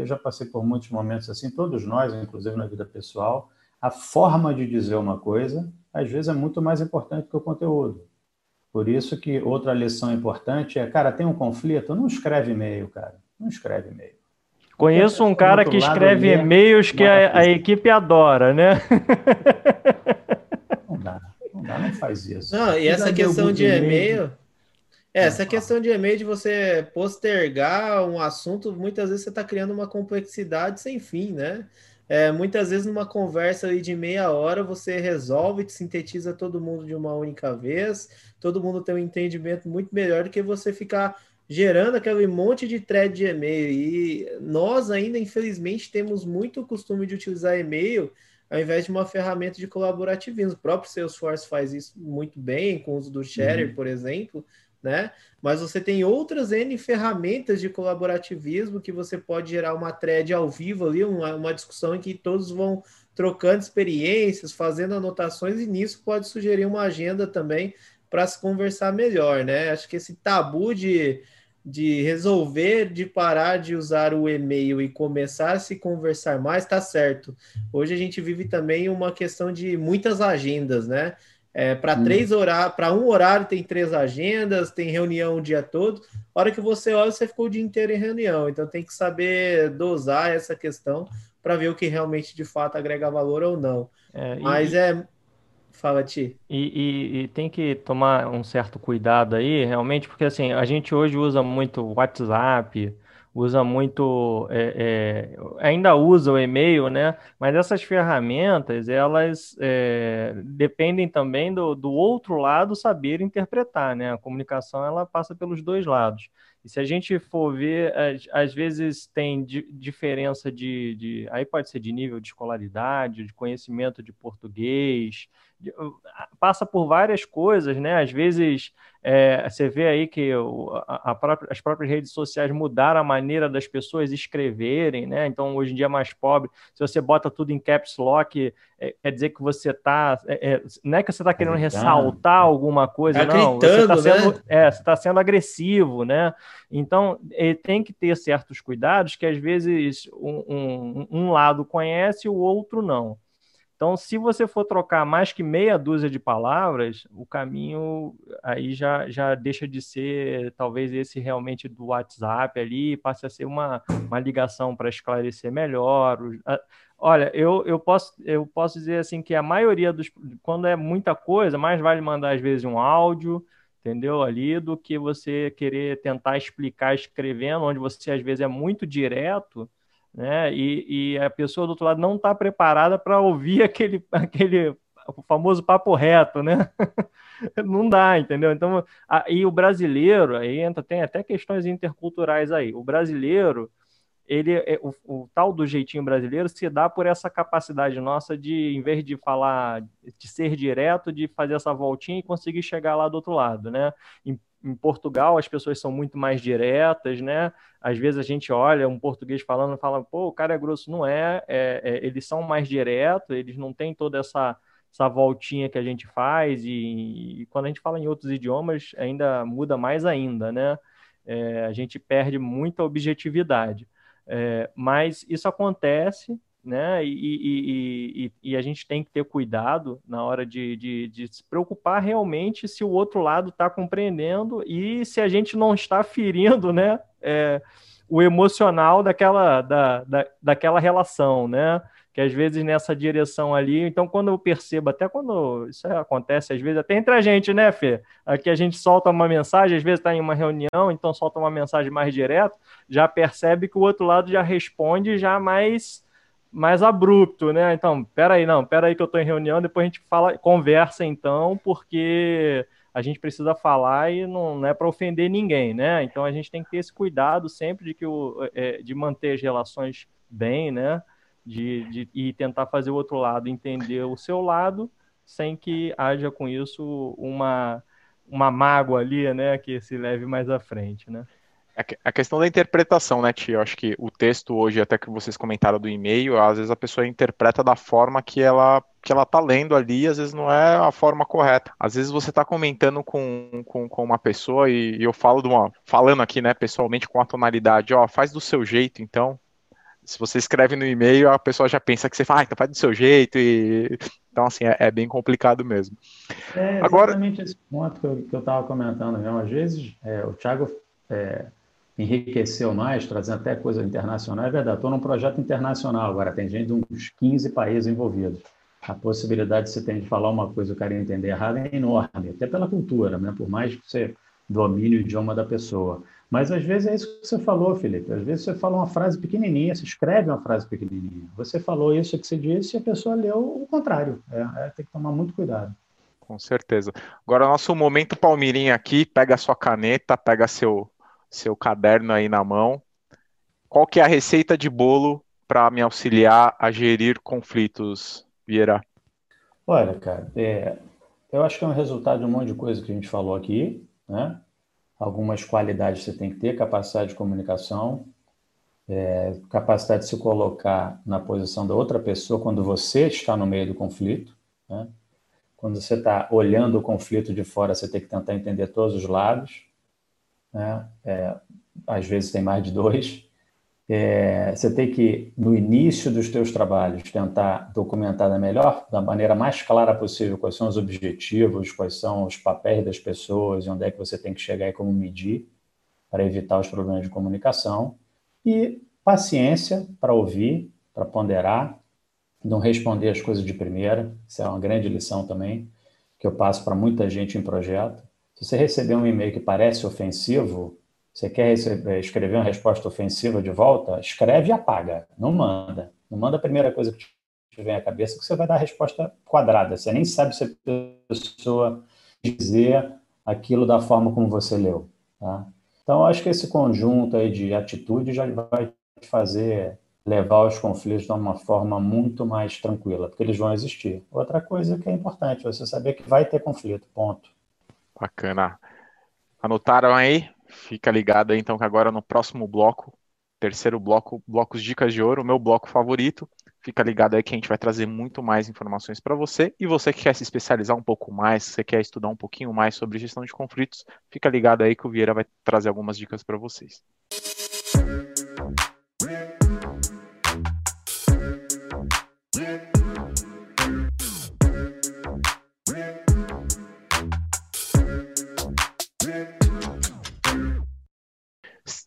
eu já passei por muitos momentos assim, todos nós, inclusive na vida pessoal, a forma de dizer uma coisa, às vezes, é muito mais importante que o conteúdo. Por isso que outra lição importante é, cara, tem um conflito, não escreve e-mail, cara. Não escreve e-mail. Conheço um cara que escreve e-mails que a, a, equipe adora, né? Não dá, não dá, não faz isso. Não, e essa questão de e-mail, é, essa questão de e-mail de você postergar um assunto, muitas vezes você está criando uma complexidade sem fim, né? É, muitas vezes numa conversa de meia hora você resolve, te sintetiza todo mundo de uma única vez, todo mundo tem um entendimento muito melhor do que você ficar gerando aquele monte de thread de e-mail. E nós ainda, infelizmente, temos muito costume de utilizar e-mail ao invés de uma ferramenta de colaborativismo. O próprio Salesforce faz isso muito bem, com o uso do Share, uhum. por exemplo, né? Mas você tem outras N ferramentas de colaborativismo que você pode gerar uma thread ao vivo ali, uma, uma discussão em que todos vão trocando experiências, fazendo anotações, e nisso pode sugerir uma agenda também para se conversar melhor, né? Acho que esse tabu de, de resolver, de parar de usar o e-mail e começar a se conversar mais, está certo. Hoje a gente vive também uma questão de muitas agendas, né? É, para hum. três horários, para um horário tem três agendas, tem reunião o dia todo. A hora que você olha, você ficou o dia inteiro em reunião. Então tem que saber dosar essa questão para ver o que realmente de fato agrega valor ou não. É, Mas e, é. Fala, Ti. E, e, e, tem que tomar um certo cuidado aí, realmente, porque assim, a gente hoje usa muito WhatsApp, usa muito, é, é, ainda usa o e-mail, né? Mas essas ferramentas, elas é, dependem também do, do outro lado saber interpretar, né? A comunicação, ela passa pelos dois lados. Se a gente for ver, às, vezes tem di, diferença de, de, Aí pode ser de nível de escolaridade, de conhecimento de português, de, passa por várias coisas, né? Às vezes é, você vê aí que o, a, a própria, as próprias redes sociais mudaram a maneira das pessoas escreverem, né? Então, hoje em dia é mais pobre. Se você bota tudo em caps lock, é, quer dizer que você está. É, é, não é que você está querendo ressaltar alguma coisa, tá não. Você está sendo, né? é, tá sendo agressivo, né? Então, tem que ter certos cuidados que às vezes um, um, um lado conhece e o outro não. Então, se você for trocar mais que meia dúzia de palavras, o caminho aí já, já deixa de ser talvez esse realmente do WhatsApp ali, passa a ser uma, uma ligação para esclarecer melhor. Olha, eu, eu, posso, eu posso dizer assim que a maioria dos. Quando é muita coisa, mais vale mandar às vezes um áudio, entendeu? Ali, do que você querer tentar explicar escrevendo, onde você às vezes é muito direto né? E, e a pessoa do outro lado não está preparada para ouvir aquele, aquele o famoso papo reto, né? não dá, entendeu? Então, aí o brasileiro, aí entra, tem até questões interculturais aí. O brasileiro, ele, é, o, o, tal do jeitinho brasileiro se dá por essa capacidade nossa de, em vez de falar, de ser direto, de fazer essa voltinha e conseguir chegar lá do outro lado, né? Em, em Portugal as pessoas são muito mais diretas, né? Às vezes a gente olha um português falando e fala, pô, o cara é grosso. Não é, é, é, eles são mais diretos, eles não têm toda essa, essa voltinha que a gente faz, e, e quando a gente fala em outros idiomas, ainda muda mais ainda, né? É, a gente perde muita objetividade. É, mas isso acontece, né? E, e, e, e, a gente tem que ter cuidado na hora de, de, de se preocupar realmente se o outro lado está compreendendo e se a gente não está ferindo, né? É, o emocional daquela, da, da, daquela relação, né? Que às vezes nessa direção ali, então quando eu percebo, até quando isso acontece, às vezes até entre a gente, né, Fê? Aqui a gente solta uma mensagem, às vezes está em uma reunião, então solta uma mensagem mais direta, já percebe que o outro lado já responde já mais mais abrupto, né? Então, peraí, não, peraí que eu estou em reunião, depois a gente fala, conversa então, porque a gente precisa falar e não, não é para ofender ninguém, né? Então a gente tem que ter esse cuidado sempre de que o, é, de manter as relações bem, né? De, de, e tentar fazer o outro lado entender o seu lado, sem que haja com isso uma, uma mágoa ali, né? Que se leve mais à frente, né? A questão da interpretação, né, Tio? Eu acho que o texto hoje, até que vocês comentaram do e-mail, às vezes a pessoa interpreta da forma que ela que ela tá lendo ali, às vezes não é a forma correta. Às vezes você tá comentando com, com, com uma pessoa e, e eu falo de uma. falando aqui, né, pessoalmente com a tonalidade, ó, faz do seu jeito, então. Se você escreve no e-mail, a pessoa já pensa que você fala, ah, então faz do seu jeito e. Então, assim, é, é bem complicado mesmo. É exatamente Agora... esse ponto que eu, que eu tava comentando mesmo. Às vezes, é, o Thiago. É enriqueceu mais, trazendo até coisa internacional. É verdade, estou num projeto internacional agora, tem gente de uns 15 países envolvidos. A possibilidade de você ter de falar uma coisa e o cara entender errado é enorme, até pela cultura, né? por mais que você domine o idioma da pessoa. Mas às vezes é isso que você falou, Felipe. Às vezes você fala uma frase pequenininha, você escreve uma frase pequenininha. Você falou isso que você disse e a pessoa leu o contrário. É, é tem que tomar muito cuidado. Com certeza. Agora, nosso momento Palmirinha aqui, pega a sua caneta, pega seu seu caderno aí na mão. Qual que é a receita de bolo para me auxiliar a gerir conflitos Vieira? Olha, cara, é, eu acho que é um resultado de um monte de coisa que a gente falou aqui, né? Algumas qualidades você tem que ter, capacidade de comunicação, é, capacidade de se colocar na posição da outra pessoa quando você está no meio do conflito, né? Quando você está olhando o conflito de fora, você tem que tentar entender todos os lados, né? É, às vezes tem mais de dois, é, você tem que, no início dos teus trabalhos, tentar documentar da melhor, da maneira mais clara possível, quais são os objetivos, quais são os papéis das pessoas, onde é que você tem que chegar e como medir, para evitar os problemas de comunicação. E paciência para ouvir, para ponderar, não responder as coisas de primeira, isso é uma grande lição também, que eu passo para muita gente em projeto. Se você receber um e-mail que parece ofensivo, você quer receber, escrever uma resposta ofensiva de volta? Escreve e apaga. Não manda. Não manda a primeira coisa que te vem à cabeça, que você vai dar a resposta quadrada. Você nem sabe se a pessoa dizer aquilo da forma como você leu. Tá? Então, acho que esse conjunto aí de atitude já vai te fazer levar os conflitos de uma forma muito mais tranquila, porque eles vão existir. Outra coisa que é importante, você saber que vai ter conflito, ponto. Bacana. Anotaram aí? Fica ligado aí, então, que agora no próximo bloco, terceiro bloco, blocos Dicas de Ouro, meu bloco favorito. Fica ligado aí que a gente vai trazer muito mais informações para você. E você que quer se especializar um pouco mais, você quer estudar um pouquinho mais sobre gestão de conflitos, fica ligado aí que o Vieira vai trazer algumas dicas para vocês.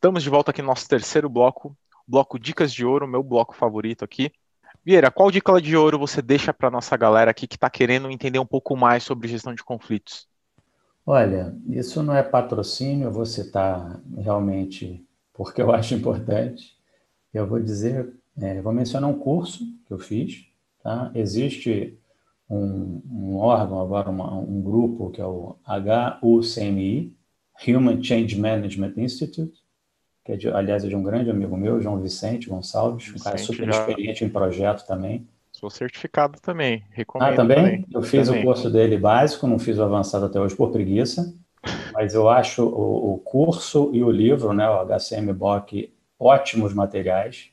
Estamos de volta aqui no nosso terceiro bloco, bloco Dicas de Ouro, meu bloco favorito aqui. Vieira, qual dica de ouro você deixa para nossa galera aqui que está querendo entender um pouco mais sobre gestão de conflitos? Olha, isso não é patrocínio, eu vou citar realmente porque eu acho importante. Eu vou dizer, é, vou mencionar um curso que eu fiz. Tá? Existe um, um órgão agora, uma, um grupo que é o HUCMI, Human Change Management Institute, que é de, aliás é de um grande amigo meu, João Vicente Gonçalves, Vicente, um cara super já... experiente em projeto também. Sou certificado também, recomendo. Ah, também? também. Eu fiz também. o curso dele básico, não fiz o avançado até hoje por preguiça, mas eu acho o, o curso e o livro, né, o HCM BOC, ótimos materiais,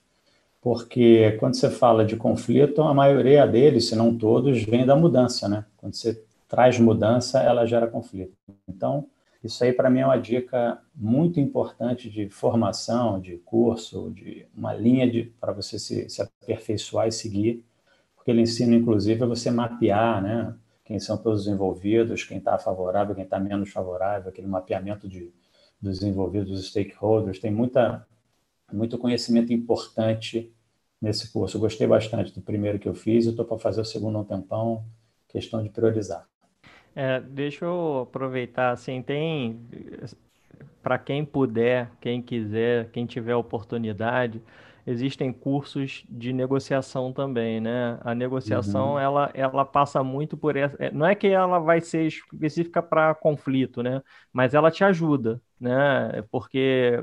porque quando você fala de conflito, a maioria deles, se não todos, vem da mudança, né? Quando você traz mudança, ela gera conflito. Então, isso aí, para mim, é uma dica muito importante de formação, de curso, de uma linha para você se, se aperfeiçoar e seguir, porque ele ensina, inclusive, a você mapear né, quem são todos os envolvidos, quem está favorável, quem está menos favorável, aquele mapeamento de, dos envolvidos, dos stakeholders. Tem muita, muito conhecimento importante nesse curso. Eu gostei bastante do primeiro que eu fiz e estou para fazer o segundo um tempão, questão de priorizar. É, deixa eu aproveitar, assim, tem para quem puder, quem quiser, quem tiver oportunidade, existem cursos de negociação também, né? A negociação, uhum. ela, ela passa muito por essa... É, não é que ela vai ser específica para conflito, né? Mas ela te ajuda, né? Porque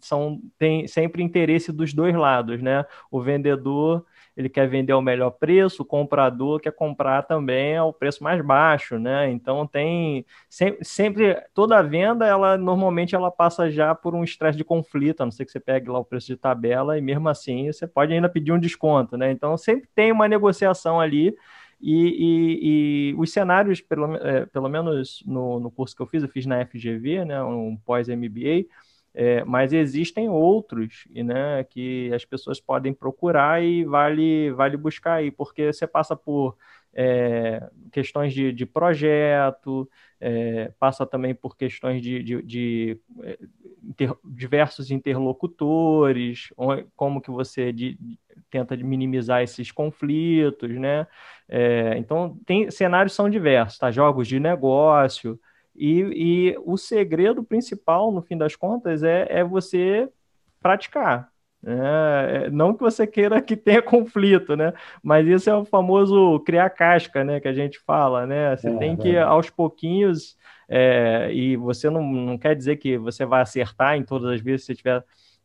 são, tem sempre interesse dos dois lados, né? O vendedor ele quer vender ao melhor preço, o comprador quer comprar também ao preço mais baixo, né? Então tem sempre, sempre toda venda, ela normalmente ela passa já por um estresse de conflito, a não ser que você pegue lá o preço de tabela e mesmo assim você pode ainda pedir um desconto, né? Então sempre tem uma negociação ali. E, e, e, os cenários, pelo, é, pelo menos no, no curso que eu fiz, eu fiz na FGV, né, um pós-MBA, é, mas existem outros né, que as pessoas podem procurar e vale, vale buscar aí, porque você passa por é, questões de, de projeto, é, passa também por questões de, de, de é, inter, diversos interlocutores, como que você tenta minimizar esses conflitos, né? É, então, tem cenários são diversos, tá? Jogos de negócio, e, e o segredo principal, no fim das contas, é, é você praticar. Né? É, não que você queira que tenha conflito, né? Mas isso é o famoso criar casca, né? Que a gente fala, né? Você é, tem que, é. aos pouquinhos, é, e você não, não quer dizer que você vai acertar em todas as vezes que você tiver,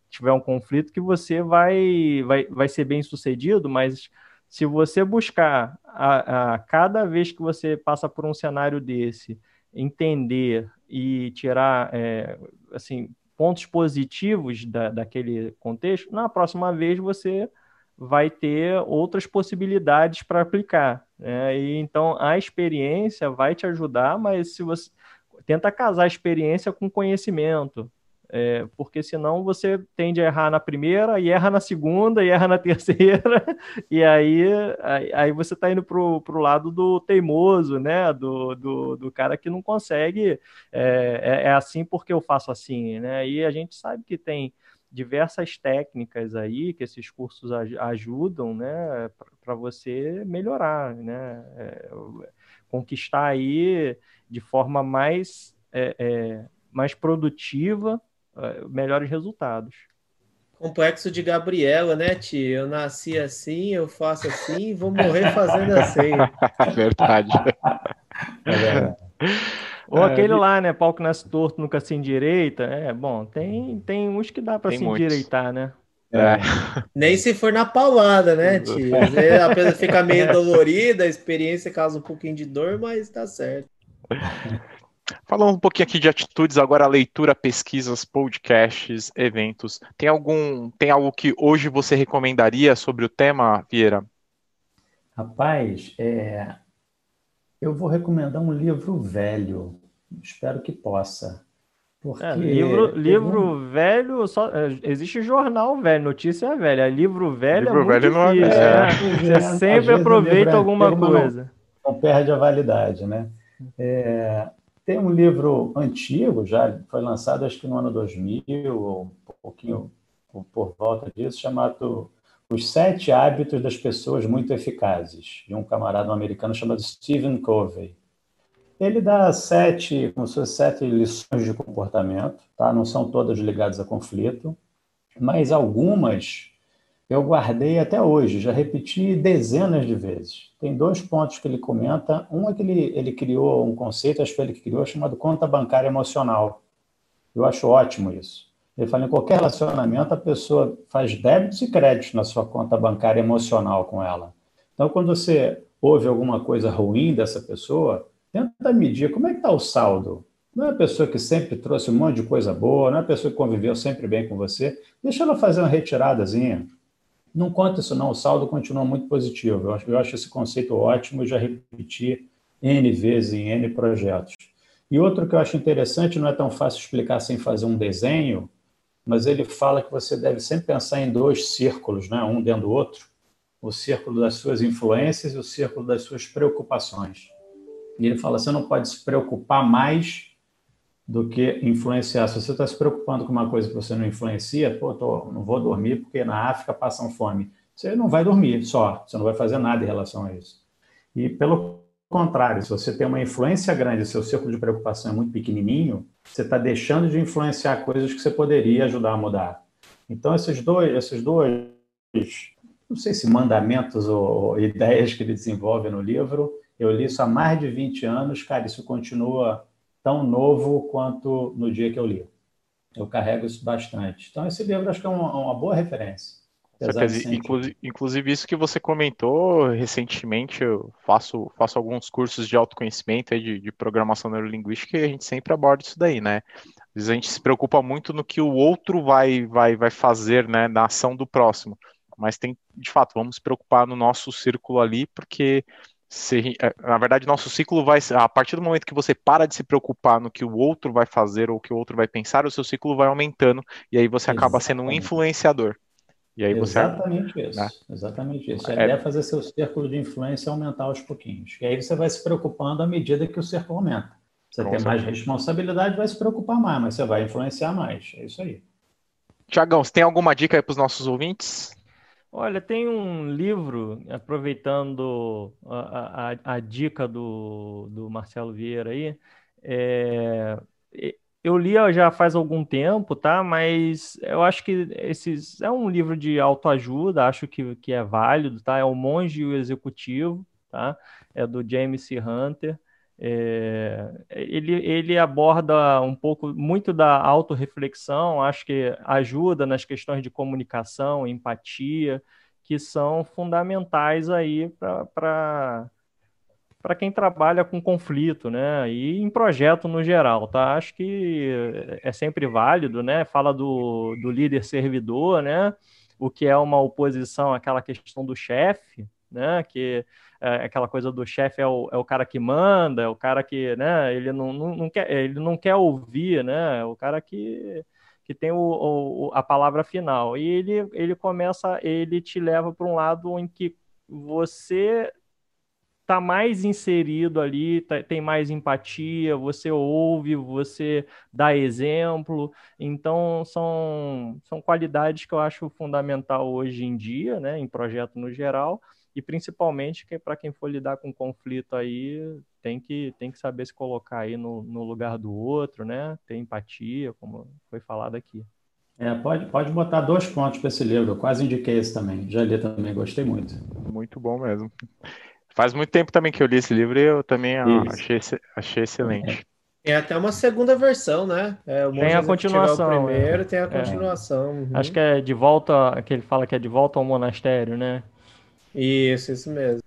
tiver um conflito, que você vai, vai, vai ser bem sucedido, mas Se você buscar a, a cada vez que você passa por um cenário desse, entender e tirar é, assim pontos positivos da, daquele contexto, na próxima vez você vai ter outras possibilidades para aplicar. Né? E, então a experiência vai te ajudar, mas se você tenta casar a experiência com conhecimento, é, porque senão você tende a errar na primeira, e erra na segunda, e erra na terceira, e aí, aí, aí você está indo para o lado do teimoso, né? Do, do, do, cara que não consegue, é, é, é assim porque eu faço assim, né? E a gente sabe que tem diversas técnicas aí que esses cursos ajudam, né, para você melhorar, né, é, conquistar aí de forma mais, é, é, mais produtiva melhores resultados. Complexo de Gabriela, né, tio? Eu nasci assim, eu faço assim, vou morrer fazendo assim. Verdade. É Ou é, aquele lá, né? Pau que nasce torto, nunca se endireita. É, bom, tem, tem uns que dá para se muitos. endireitar, né? É. Nem se for na paulada, né, tio? A pessoa fica meio dolorida, a experiência causa um pouquinho de dor, mas tá certo. Falando um pouquinho aqui de atitudes, agora leitura, pesquisas, podcasts, eventos. Tem algum, tem algo que hoje você recomendaria sobre o tema, Vieira? Rapaz, é, eu vou recomendar um livro velho. Espero que possa. Porque é, livro, livro velho, só, é, existe jornal velho, notícia velha. Livro velho livro é muito velho é difícil. É, né? Você sempre aproveita alguma coisa. Não, não, perde a validade, né? É, tem um livro antigo, já foi lançado acho que no ano 2000, ou um pouquinho por volta disso, chamado Os Sete Hábitos das Pessoas Muito Eficazes, de um camarada americano chamado Stephen Covey. Ele dá sete, como se fosse sete lições de comportamento, tá? não são todas ligadas a conflito, mas algumas eu guardei até hoje, já repeti dezenas de vezes. Tem dois pontos que ele comenta. Um é que ele, ele criou um conceito, acho que ele criou, chamado conta bancária emocional. Eu acho ótimo isso. Ele fala em qualquer relacionamento, a pessoa faz débitos e créditos na sua conta bancária emocional com ela. Então, quando você ouve alguma coisa ruim dessa pessoa, tenta medir como é que está o saldo. Não é a pessoa que sempre trouxe um monte de coisa boa, não é a pessoa que conviveu sempre bem com você. Deixa ela fazer uma retiradazinha não conta isso não, o saldo continua muito positivo. Eu acho, eu acho esse conceito ótimo, e já repeti N vezes em N projetos. E outro que eu acho interessante, não é tão fácil explicar sem fazer um desenho, mas ele fala que você deve sempre pensar em dois círculos, né? um dentro do outro, o círculo das suas influências e o círculo das suas preocupações. E ele fala, você não pode se preocupar mais do que influenciar. Se você está se preocupando com uma coisa que você não influencia, pô, tô, não vou dormir porque na África passam fome. Você não vai dormir só, você não vai fazer nada em relação a isso. E pelo contrário, se você tem uma influência grande, seu círculo de preocupação é muito pequenininho, você está deixando de influenciar coisas que você poderia ajudar a mudar. Então, esses dois, esses dois, não sei se mandamentos ou, ideias que ele desenvolve no livro, eu li isso há mais de 20 anos, cara, isso continua tão novo quanto no dia que eu li. Eu carrego isso bastante. Então, esse livro acho que é uma, uma boa referência. Inclusive, inclusive, isso que você comentou recentemente, eu faço, faço alguns cursos de autoconhecimento de, de programação neurolinguística e a gente sempre aborda isso daí, né? Às vezes a gente se preocupa muito no que o outro vai, vai, vai fazer, né, na ação do próximo. Mas tem, de fato, vamos se preocupar no nosso círculo ali, porque se, é, na verdade, nosso ciclo vai. A partir do momento que você para de se preocupar no que o outro vai fazer ou o que o outro vai pensar, o seu ciclo vai aumentando e aí você acaba Exatamente. sendo um influenciador. E aí você, Exatamente isso. Né? Exatamente isso. A é... ideia é fazer seu círculo de influência aumentar aos pouquinhos. E aí você vai se preocupando à medida que o círculo aumenta. Você Com tem certeza. mais responsabilidade, vai se preocupar mais, mas você vai influenciar mais. É isso aí. Tiagão, você tem alguma dica aí para os nossos ouvintes? Olha, tem um livro, aproveitando a, a, a dica do, do Marcelo Vieira aí, é, eu li já faz algum tempo, tá? Mas eu acho que esses é um livro de autoajuda, acho que, que é válido, tá? É o Monge e o Executivo, tá? É do James C. Hunter. É, ele, ele aborda um pouco muito da autorreflexão, acho que ajuda nas questões de comunicação, empatia, que são fundamentais aí para para quem trabalha com conflito, né? E em projeto no geral, tá? Acho que é sempre válido, né? Fala do, do líder servidor, né? O que é uma oposição àquela questão do chefe, né? Que é aquela coisa do chefe é o, é o cara que manda, é o cara que, né? Ele não, não, não quer, ele não quer ouvir, né? É o cara que que tem o, o, a palavra final. E ele, ele começa, ele te leva para um lado em que você está mais inserido ali, tá, tem mais empatia, você ouve, você dá exemplo. Então, são, são qualidades que eu acho fundamental hoje em dia, né, em projeto no geral, e principalmente que para quem for lidar com conflito aí, tem que, tem que saber se colocar aí no, no lugar do outro, né, ter empatia, como foi falado aqui. É, pode, pode botar dois pontos para esse livro, eu quase indiquei esse também, já li também, gostei muito. Muito bom mesmo. Faz muito tempo também que eu li esse livro e eu também achei, achei excelente. Tem até uma segunda versão, né? É, tem a continuação. O primeiro, é. tem a é. continuação. É. Uhum. Acho que é de volta, que ele fala que é de volta ao monastério, né? Isso, isso mesmo.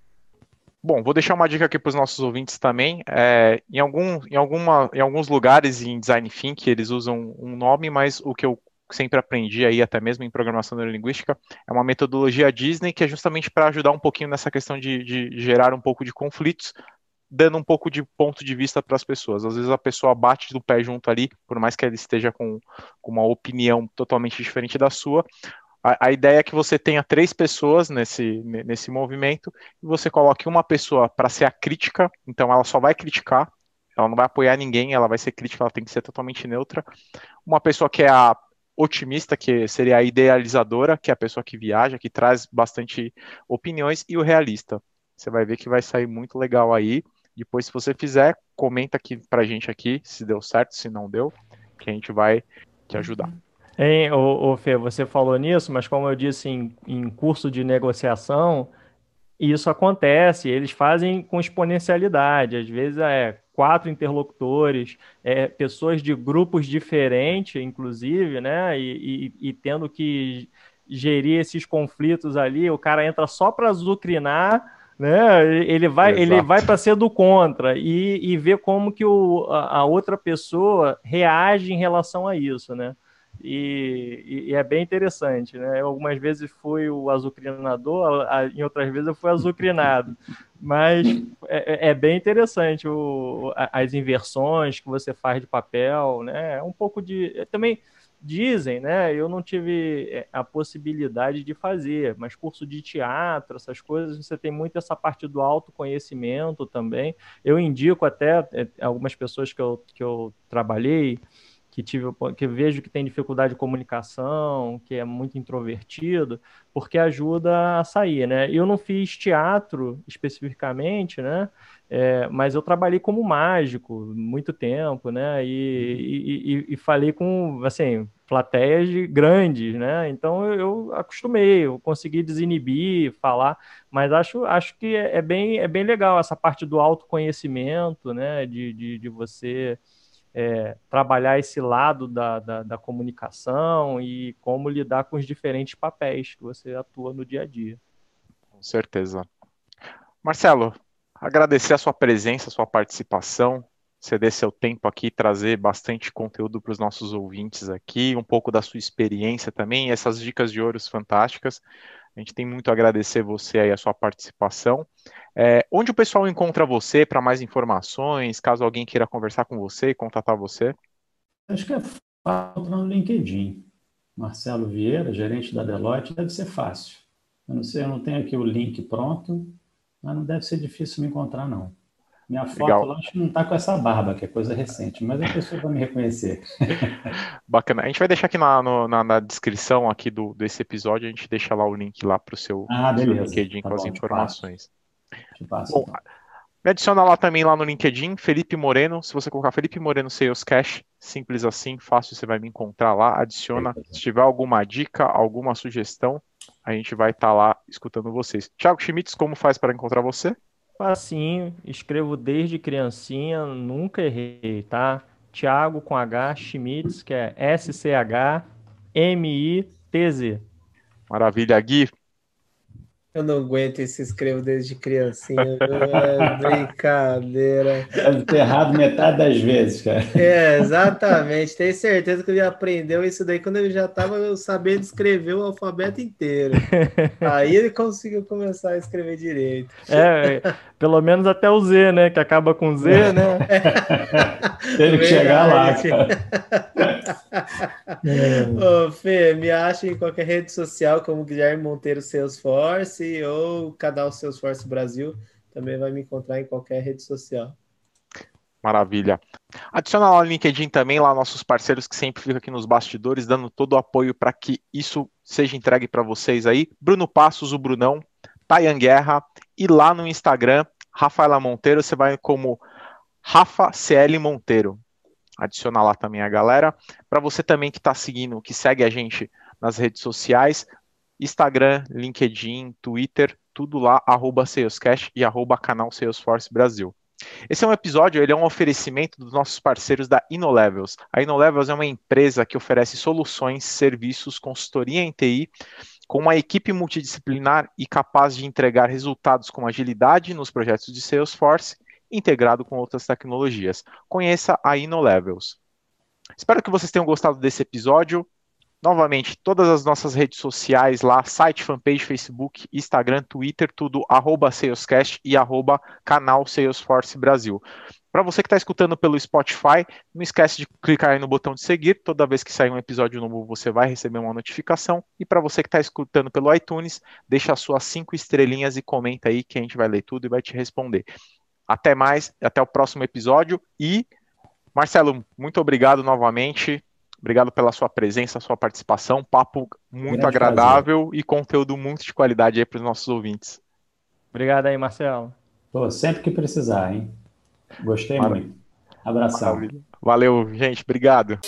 Bom, vou deixar uma dica aqui para os nossos ouvintes também. É, em, algum, em, alguma, em alguns lugares em design thinking eles usam um nome, mas o que eu sempre aprendi aí, até mesmo em programação neurolinguística, é uma metodologia Disney que é justamente para ajudar um pouquinho nessa questão de, de gerar um pouco de conflitos, dando um pouco de ponto de vista para as pessoas. Às vezes a pessoa bate do pé junto ali, por mais que ela esteja com, com uma opinião totalmente diferente da sua. A, a, ideia é que você tenha três pessoas nesse, nesse movimento e você coloque uma pessoa para ser a crítica, então ela só vai criticar, ela não vai apoiar ninguém, ela vai ser crítica, ela tem que ser totalmente neutra. Uma pessoa que é a otimista, que seria a idealizadora, que é a pessoa que viaja, que traz bastante opiniões, e o realista. Você vai ver que vai sair muito legal aí. Depois, se você fizer, comenta aqui pra gente aqui se deu certo, se não deu, que a gente vai te ajudar. Hein, ô, ô Fê, você falou nisso, mas como eu disse em, em curso de negociação, isso acontece, eles fazem com exponencialidade. Às vezes é quatro interlocutores, é, pessoas de grupos diferentes, inclusive, né? E, e, e, tendo que gerir esses conflitos ali, o cara entra só para zucrinar, né? Ele vai, Exato. ele vai para ser do contra e, e ver como que o, a, a outra pessoa reage em relação a isso, né? E, e, é bem interessante, né? Eu, algumas vezes fui o azucrinador, em outras vezes eu fui azucrinado. Mas é, é, é bem interessante o, as inversões que você faz de papel, né? É um pouco de. Também dizem, né? Eu não tive é, a possibilidade de fazer, mas curso de teatro, essas coisas, você tem muito essa parte do autoconhecimento também. Eu indico até é, algumas pessoas que eu, que eu trabalhei que tive que vejo que tem dificuldade de comunicação, que é muito introvertido, porque ajuda a sair, né? Eu não fiz teatro especificamente, né? É, mas eu trabalhei como mágico muito tempo, né? E, e, e, falei com assim plateias grandes, né? Então eu, eu, acostumei, eu consegui desinibir, falar, mas acho, acho que é, é, bem, é bem legal essa parte do autoconhecimento, né? De, de, de você é, trabalhar esse lado da, da, da, comunicação e como lidar com os diferentes papéis que você atua no dia a dia. Com certeza. Marcelo, agradecer a sua presença, a sua participação, ceder seu tempo aqui, trazer bastante conteúdo para os nossos ouvintes aqui, um pouco da sua experiência também, essas dicas de ouros fantásticas. A gente tem muito a agradecer você aí a sua participação. É, onde o pessoal encontra você para mais informações, caso alguém queira conversar com você e contatar você? Acho que é fácil no LinkedIn. Marcelo Vieira, gerente da Deloitte, deve ser fácil. Eu não sei, eu não tenho aqui o link pronto, mas não deve ser difícil me encontrar, não. Minha foto Legal. lá acho que não está com essa barba, que é coisa recente, mas a pessoa vai me reconhecer. Bacana. A gente vai deixar aqui na, no, na, na, descrição aqui do, desse episódio, a gente deixa lá o link lá para o seu, ah, seu LinkedIn tá com bom, as informações. Passo, bom, então. me adiciona lá também lá no LinkedIn, Felipe Moreno. Se você colocar Felipe Moreno Sales Cash, simples assim, fácil, você vai me encontrar lá. Adiciona. Se tiver alguma dica, alguma sugestão, a gente vai estar tá lá escutando vocês. Thiago Schmitz, como faz para encontrar você? Facinho, escrevo desde criancinha, nunca errei, tá? Thiago com H, Schmitz, que é S-C-H-M-I-T-Z. Maravilha, Gui. Eu não aguento esse escrevo desde criancinha. é brincadeira. Deve ter errado metade das vezes, cara. É, exatamente. Tenho certeza que ele aprendeu isso daí quando ele já estava sabendo escrever o alfabeto inteiro. Aí ele conseguiu começar a escrever direito. É, pelo menos até o Z, né? Que acaba com Z, né? Teve que chegar lá, cara. Ô, Fê, me acha em qualquer rede social como Guilherme Monteiro Salesforce ou canal Salesforce Brasil. Também vai me encontrar em qualquer rede social. Maravilha. Adiciona lá no LinkedIn também, lá nossos parceiros que sempre ficam aqui nos bastidores, dando todo o apoio para que isso seja entregue para vocês aí. Bruno Passos, o Brunão, Tayan Guerra, e lá no Instagram, Rafaela Monteiro, você vai como Rafa CL Monteiro. Adiciona lá também a galera. Para você também que está seguindo, que segue a gente nas redes sociais, Instagram, LinkedIn, Twitter, tudo lá, arroba Salescast e arroba canal Salesforce Brasil. Esse é um episódio, ele é um oferecimento dos nossos parceiros da InnoLevels. A InnoLevels é uma empresa que oferece soluções, serviços, consultoria em TI, com uma equipe multidisciplinar e capaz de entregar resultados com agilidade nos projetos de Salesforce, integrado com outras tecnologias. Conheça a InnoLevels. Espero que vocês tenham gostado desse episódio. Novamente, todas as nossas redes sociais lá, site, fanpage, Facebook, Instagram, Twitter, tudo arroba Salescast e arroba canal Salesforce Brasil. Para você que está escutando pelo Spotify, não esquece de clicar aí no botão de seguir. Toda vez que sair um episódio novo, você vai receber uma notificação. E para você que está escutando pelo iTunes, deixa as suas cinco estrelinhas e comenta aí que a gente vai ler tudo e vai te responder. Até mais, até o próximo episódio. E, Marcelo, muito obrigado novamente. Obrigado pela sua presença, sua participação. Papo muito Grande agradável prazer. e conteúdo muito de qualidade aí para os nossos ouvintes. Obrigado aí, Marcelo. Pô, sempre que precisar, hein? Gostei Maravilha. muito. Abração. Maravilha. Valeu, gente. Obrigado.